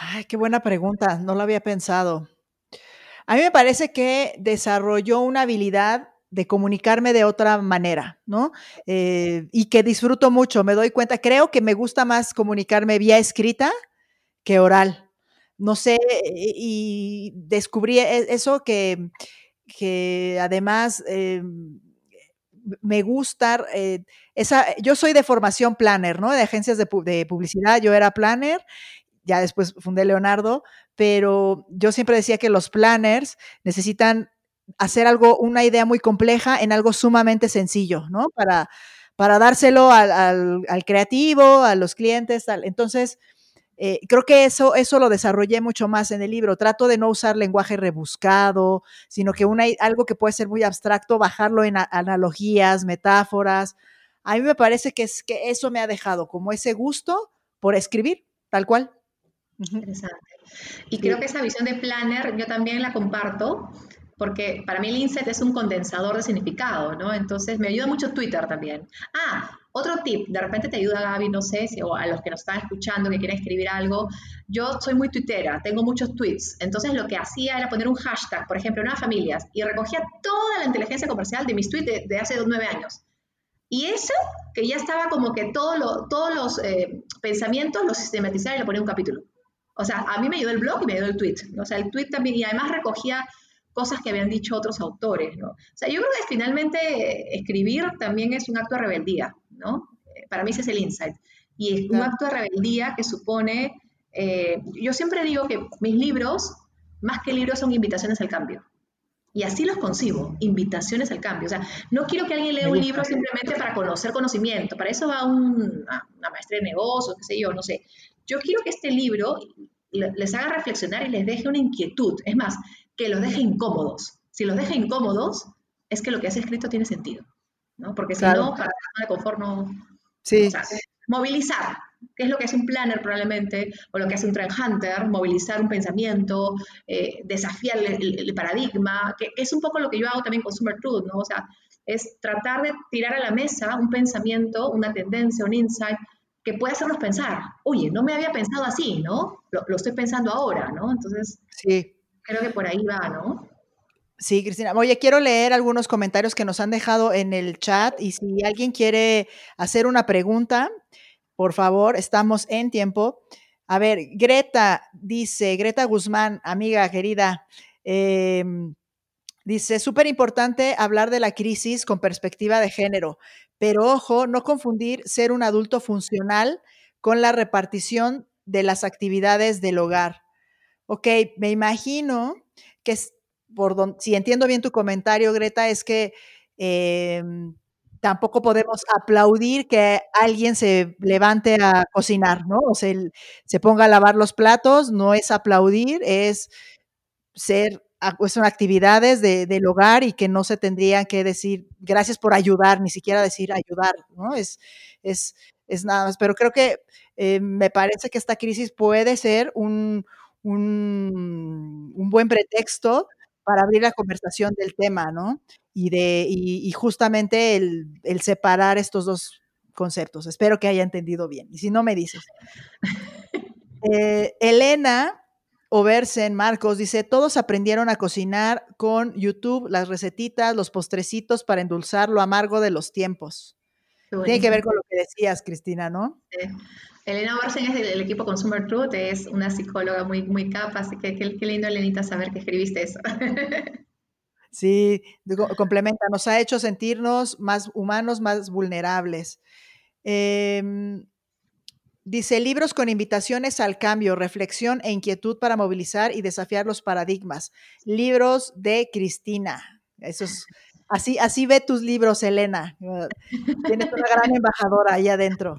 Ay, qué buena pregunta. No lo había pensado. A mí me parece que desarrolló una habilidad de comunicarme de otra manera, ¿no? Eh, y que disfruto mucho, me doy cuenta, creo que me gusta más comunicarme vía escrita que oral. No sé, y descubrí e, eso que, que además eh, me gusta, eh, esa, yo soy de formación planner, ¿no? De agencias de, de publicidad, yo era planner ya después fundé Leonardo, pero yo siempre decía que los planners necesitan hacer algo, una idea muy compleja en algo sumamente sencillo, ¿no? Para, para dárselo al, creativo, a los clientes, tal. Entonces, eh, creo que eso, eso lo desarrollé mucho más en el libro. Trato de no usar lenguaje rebuscado, sino que una, algo que puede ser muy abstracto, bajarlo en analogías, metáforas. A mí me parece que, es, que eso me ha dejado como ese gusto por escribir, tal cual. Interesante. Y creo que esa visión de planner yo también la comparto, porque para mí el inset es un condensador de significado, ¿no? Entonces me ayuda mucho Twitter también. Ah, Otro tip, de repente te ayuda Gaby, no sé, si, o a los que nos están escuchando, que quieren escribir algo. Yo soy muy tuitera, tengo muchos tweets. Entonces lo que hacía era poner un hashtag, por ejemplo, nuevas familias, y recogía toda la inteligencia comercial de mis tweets de, hace nueve años. Y eso, que ya estaba como que todo todos los eh, pensamientos los sistematizaba y le ponía un capítulo. O sea, a mí me ayudó el blog y me ayudó el tweet. O sea, el tweet también, y además recogía cosas que habían dicho otros autores, ¿no? O sea, yo creo que finalmente escribir también es un acto de rebeldía, ¿no? Eh, para mí ese es el insight. Y es un acto de rebeldía que supone, eh, yo siempre digo que mis libros, más que libros, son invitaciones al cambio. Y así los concibo, invitaciones al cambio. O sea, no quiero que alguien lea un libro simplemente para conocer conocimiento, para eso va una, una maestría de negocios, qué sé yo, no sé. Yo quiero que este libro les haga reflexionar y les deje una inquietud. Es más, que los deje incómodos. Si los deja incómodos, es que lo que has escrito tiene sentido, ¿no? Porque si no, para la de confort no... Sí. movilizar, que es lo que hace un planner probablemente, o lo que hace un trend hunter, movilizar un pensamiento, eh, desafiar el, paradigma, que es un poco lo que yo hago también con Consumer Truth, ¿no? O sea, es tratar de tirar a la mesa un pensamiento, una tendencia, un insight, que puede hacernos pensar, oye, no me había pensado así, ¿no? Lo, lo estoy pensando ahora, ¿no? Entonces, sí. Creo que por ahí va, ¿no? Sí, Cristina. Oye, quiero leer algunos comentarios que nos han dejado en el chat y si alguien quiere hacer una pregunta, por favor, estamos en tiempo. A ver, Greta dice, Greta Guzmán, amiga querida, em, dice, súper importante hablar de la crisis con perspectiva de género, pero ojo, no confundir ser un adulto funcional con la repartición de las actividades del hogar. Ok, me imagino que por si entiendo bien tu comentario, Greta, es que em, tampoco podemos aplaudir que alguien se levante a cocinar, ¿no? O sea, se ponga a lavar los platos, no es aplaudir, es ser, son actividades del hogar y que no se tendrían que decir gracias por ayudar, ni siquiera decir ayudar, ¿no? Es, es, es nada más, pero creo que eh, me parece que esta crisis puede ser un, un, buen pretexto para abrir la conversación del tema, ¿no? Y, de, y, justamente el, separar estos dos conceptos. Espero que haya entendido bien. Y si no, me dices. (laughs) Eh, Elena Oversen Marcos dice, todos aprendieron a cocinar con YouTube, las recetitas, los postrecitos para endulzar lo amargo de los tiempos. Tiene que ver con lo que decías, Cristina, ¿no? Sí. Elena Borsen es del, equipo Consumer Truth, es una psicóloga muy, muy capa, así que qué, lindo, Elenita, saber que escribiste eso. (laughs) Sí, complementa, nos ha hecho sentirnos más humanos, más vulnerables. Em, dice, libros con invitaciones al cambio, reflexión e inquietud para movilizar y desafiar los paradigmas. Libros de Cristina. Eso es Así, así ve tus libros, Elena. Tienes una gran (laughs) embajadora ahí adentro.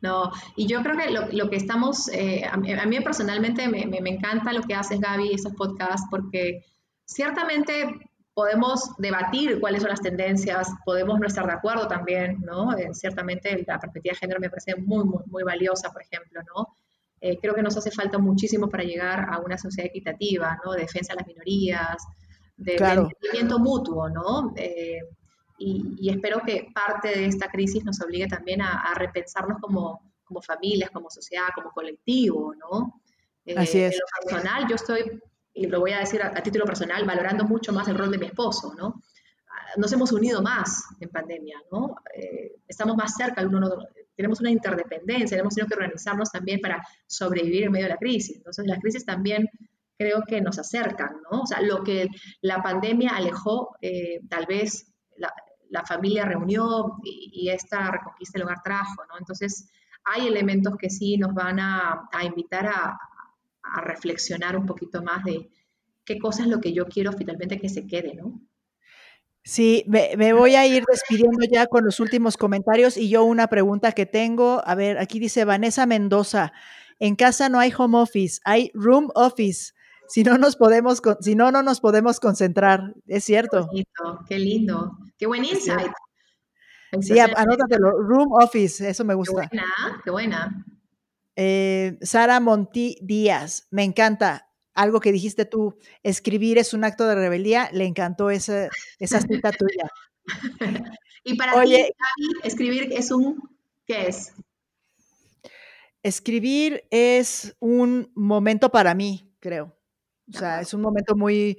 No, y yo creo que lo, que estamos, eh, a, mí personalmente me, encanta lo que haces, Gaby, esos podcasts, porque ciertamente podemos debatir cuáles son las tendencias, podemos no estar de acuerdo también, ¿no? Eh, ciertamente la perspectiva de género me parece muy, muy, muy valiosa, por ejemplo, ¿no? Eh, creo que nos hace falta muchísimo para llegar a una sociedad equitativa, ¿no? Defensa de las minorías, de, entendimiento mutuo, ¿no? Eh, y, espero que parte de esta crisis nos obligue también a, repensarnos como, como, familias, como sociedad, como colectivo, ¿no? Eh, Así es. En lo personal, yo estoy, y lo voy a decir a, título personal, valorando mucho más el rol de mi esposo, ¿no? Nos hemos unido más en pandemia, ¿no? Eh, estamos más cerca de uno, tenemos una interdependencia, hemos tenido que organizarnos también para sobrevivir en medio de la crisis. Entonces, la crisis también creo que nos acercan, ¿no? O sea, lo que la pandemia alejó, eh, tal vez la, familia reunió y, esta reconquista del hogar trajo, ¿no? Entonces, hay elementos que sí nos van a, invitar a, reflexionar un poquito más de qué cosa es lo que yo quiero finalmente que se quede, ¿no? Sí, me, me, voy a ir despidiendo ya con los últimos comentarios y yo una pregunta que tengo. A ver, aquí dice Vanessa Mendoza, en casa no hay home office, hay room office. Si no nos podemos, si no, no nos podemos concentrar. Es cierto. Qué lindo, qué, lindo. qué buen insight. Sí, anótatelo. Room Office, eso me gusta. Qué buena, qué buena. Eh, Sara Monti Díaz, me encanta. Algo que dijiste tú, escribir es un acto de rebeldía, le encantó esa, esa cita tuya. (laughs) y para ti, escribir es un, ¿qué es? Escribir es un momento para mí, creo. O sea, es un momento muy,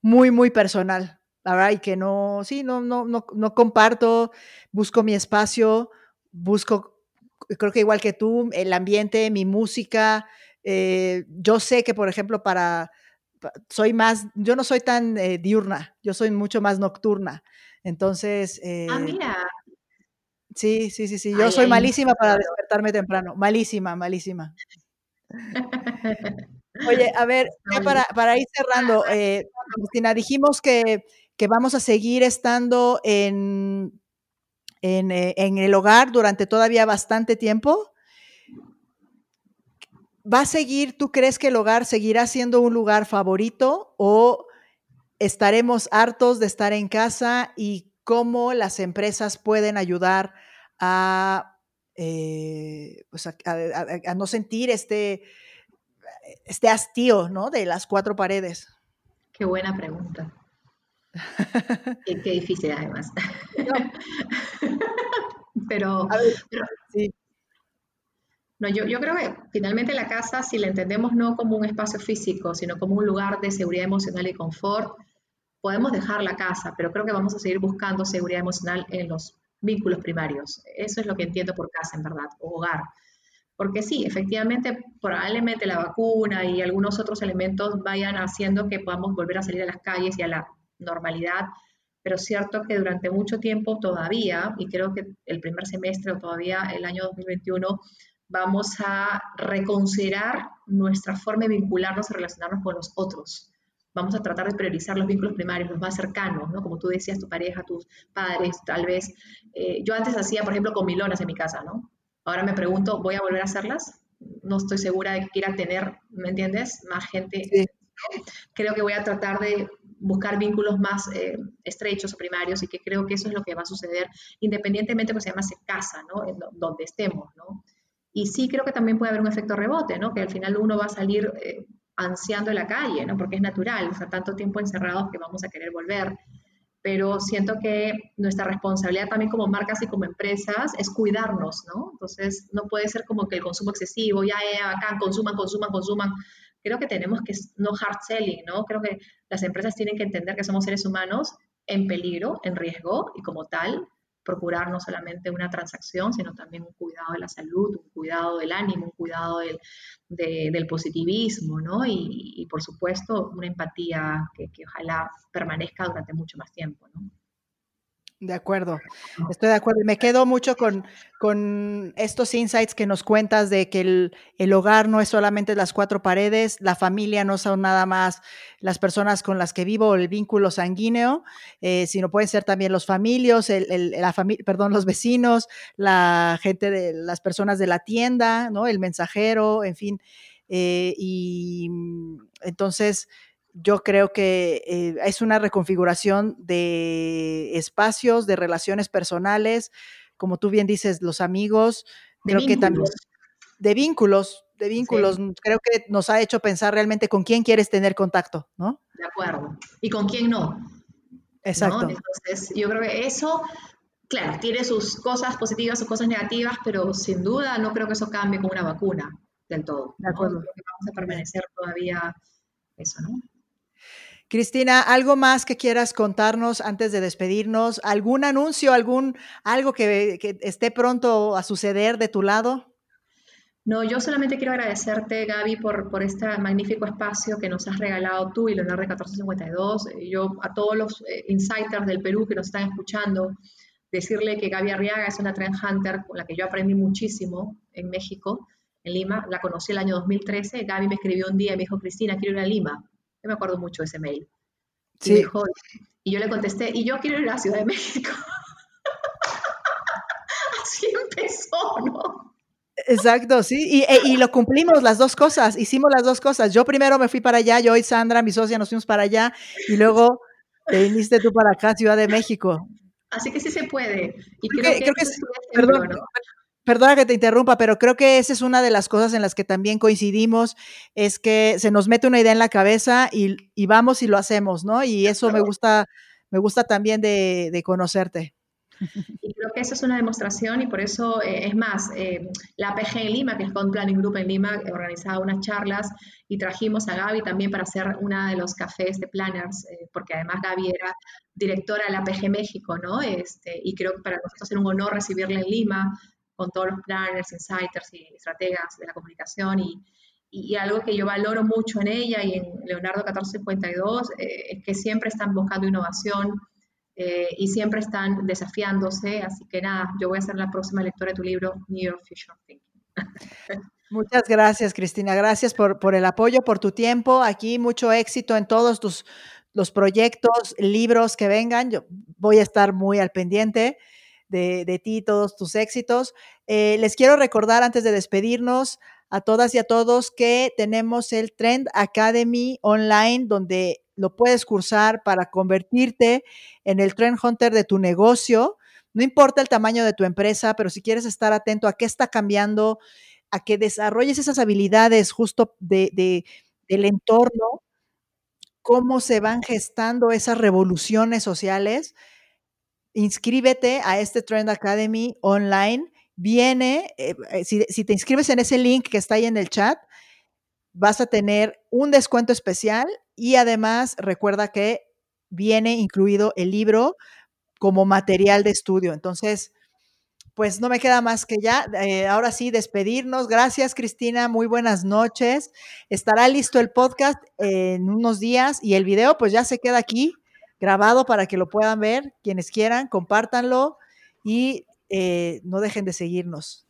muy, muy personal. ¿verdad? Y que no, sí, no, no, no, no comparto, busco mi espacio, busco, creo que igual que tú, el ambiente, mi música. Eh, yo sé que, por ejemplo, para, soy más, yo no soy tan eh, diurna, yo soy mucho más nocturna. Entonces... ah, eh, mira. Sí, sí, sí, sí. Yo soy malísima para despertarme temprano. Malísima, malísima. Oye, a ver, (laughs) para, para, ir cerrando, Cristina, dijimos que, que, vamos a seguir estando en, en, eh, en, el hogar durante todavía bastante tiempo. ¿Va a seguir, tú crees que el hogar seguirá siendo un lugar favorito o estaremos hartos de estar en casa y cómo las empresas pueden ayudar a, eh, pues a, no sentir este, este hastío ¿no? de las cuatro paredes? Qué buena pregunta. Qué, difícil además. (laughs) pero, no, yo, yo, creo que finalmente la casa, si la entendemos no como un espacio físico, sino como un lugar de seguridad emocional y confort, podemos dejar la casa, pero creo que vamos a seguir buscando seguridad emocional en los vínculos primarios. Eso es lo que entiendo por casa, en verdad, o hogar. Porque sí, efectivamente, probablemente la vacuna y algunos otros elementos vayan haciendo que podamos volver a salir a las calles y a la normalidad, pero cierto que durante mucho tiempo todavía, y creo que el primer semestre o todavía el año 2021, vamos a reconsiderar nuestra forma de vincularnos y relacionarnos con los otros vamos a tratar de priorizar los vínculos primarios, los más cercanos, ¿no? Como tú decías, tu pareja, tus padres, tal vez. Eh, yo antes hacía, por ejemplo, comilonas en mi casa, ¿no? Ahora me pregunto, ¿voy a volver a hacerlas? No estoy segura de que quiera tener, ¿me entiendes? Más gente. Creo que voy a tratar de buscar vínculos más eh, estrechos o primarios y que creo que eso es lo que va a suceder independientemente de que se llame casa, ¿no? En donde estemos, ¿no? Y sí creo que también puede haber un efecto rebote, ¿no? Que al final uno va a salir eh, ansiando la calle, ¿no? Porque es natural, o sea, tanto tiempo encerrados que vamos a querer volver. Pero siento que nuestra responsabilidad también como marcas y como empresas es cuidarnos, ¿no? Entonces, no puede ser como que el consumo excesivo, ya, ya, acá, consuman, consuman, consuman. Creo que tenemos que, no hard selling, ¿no? Creo que las empresas tienen que entender que somos seres humanos en peligro, en riesgo, y como tal, procurar no solamente una transacción, sino también un cuidado de la salud, un cuidado del ánimo, un cuidado del, positivismo, ¿no? Y, y, por supuesto, una empatía que, que ojalá permanezca durante mucho más tiempo, ¿no? De acuerdo, estoy de acuerdo. Me quedo mucho con, con estos insights que nos cuentas de que el, el, hogar no es solamente las cuatro paredes, la familia no son nada más las personas con las que vivo, el vínculo sanguíneo, eh, sino pueden ser también los familios, el, el, la perdón, los vecinos, la gente de las personas de la tienda, ¿no? El mensajero, en fin. Eh, y mm, entonces, yo creo que eh, es una reconfiguración de espacios, de relaciones personales, como tú bien dices, los amigos, de creo que también de vínculos, de vínculos, creo que nos ha hecho pensar realmente con quién quieres tener contacto, ¿no? De acuerdo. Y con quién no. Exacto. Entonces, yo creo que eso, claro, tiene sus cosas positivas, sus cosas negativas, pero sin duda no creo que eso cambie con una vacuna del todo. De acuerdo. vamos a permanecer todavía eso, ¿no? Cristina, ¿algo más que quieras contarnos antes de despedirnos? ¿Algún anuncio, algún algo que, esté pronto a suceder de tu lado? No, yo solamente quiero agradecerte, Gaby, por, este magnífico espacio que nos has regalado tú y Leonardo de 1452. Yo a todos los eh, insiders del Perú que nos están escuchando, decirle que Gaby Arriaga es una trend hunter con la que yo aprendí muchísimo en México, en Lima. La conocí el año 2013. Gaby me escribió un día y me dijo, Cristina, quiero ir a Lima. Yo me acuerdo mucho de ese mail. Y, sí. y yo le contesté, y yo quiero ir a la Ciudad de México. (laughs) Así empezó, ¿no? Exacto, sí, y, y, lo cumplimos las dos cosas, hicimos las dos cosas. Yo primero me fui para allá, yo y Sandra, mi socia, nos fuimos para allá, y luego te viniste tú para acá, Ciudad de México. Así que sí se puede. Y creo, que, es, perdón, Perdona que te interrumpa, pero creo que esa es una de las cosas en las que también coincidimos, es que se nos mete una idea en la cabeza y, vamos y lo hacemos, ¿no? Y eso me gusta, me gusta también de, de conocerte. (laughs) Y creo que eso es una demostración y por eso, eh, es más, eh, la PG en Lima, que es con Planning Group en Lima, organizaba unas charlas y trajimos a Gaby también para hacer una de los cafés de planners, eh, porque además Gaby era directora de la PG México, ¿no? Este, y creo que para nosotros era un honor recibirla en Lima con todos los planners, insiders y estrategas de la comunicación y, y algo que yo valoro mucho en ella y en Leonardo 1452 es que siempre están buscando innovación, eh, y siempre están desafiándose. Así que nada, yo voy a ser la próxima lectora de tu libro, New York Future Thinking. (laughs) Muchas gracias, Cristina. Gracias por, por, el apoyo, por tu tiempo. Aquí mucho éxito en todos tus los proyectos, libros que vengan. Yo voy a estar muy al pendiente de, de ti, todos tus éxitos. Eh, les quiero recordar antes de despedirnos a todas y a todos que tenemos el Trend Academy online donde lo puedes cursar para convertirte en el Trend Hunter de tu negocio. No importa el tamaño de tu empresa, pero si quieres estar atento a qué está cambiando, a que desarrolles esas habilidades justo de, de, del entorno, cómo se van gestando esas revoluciones sociales, inscríbete a este Trend Academy online. Viene, eh, eh si, te inscribes en ese link que está ahí en el chat, vas a tener un descuento especial y además recuerda que viene incluido el libro como material de estudio. Entonces, pues no me queda más que ya, eh, ahora sí, despedirnos. Gracias, Cristina. Muy buenas noches. Estará listo el podcast en unos días y el video pues ya se queda aquí grabado para que lo puedan ver. Quienes quieran, compártanlo y eh, no dejen de seguirnos.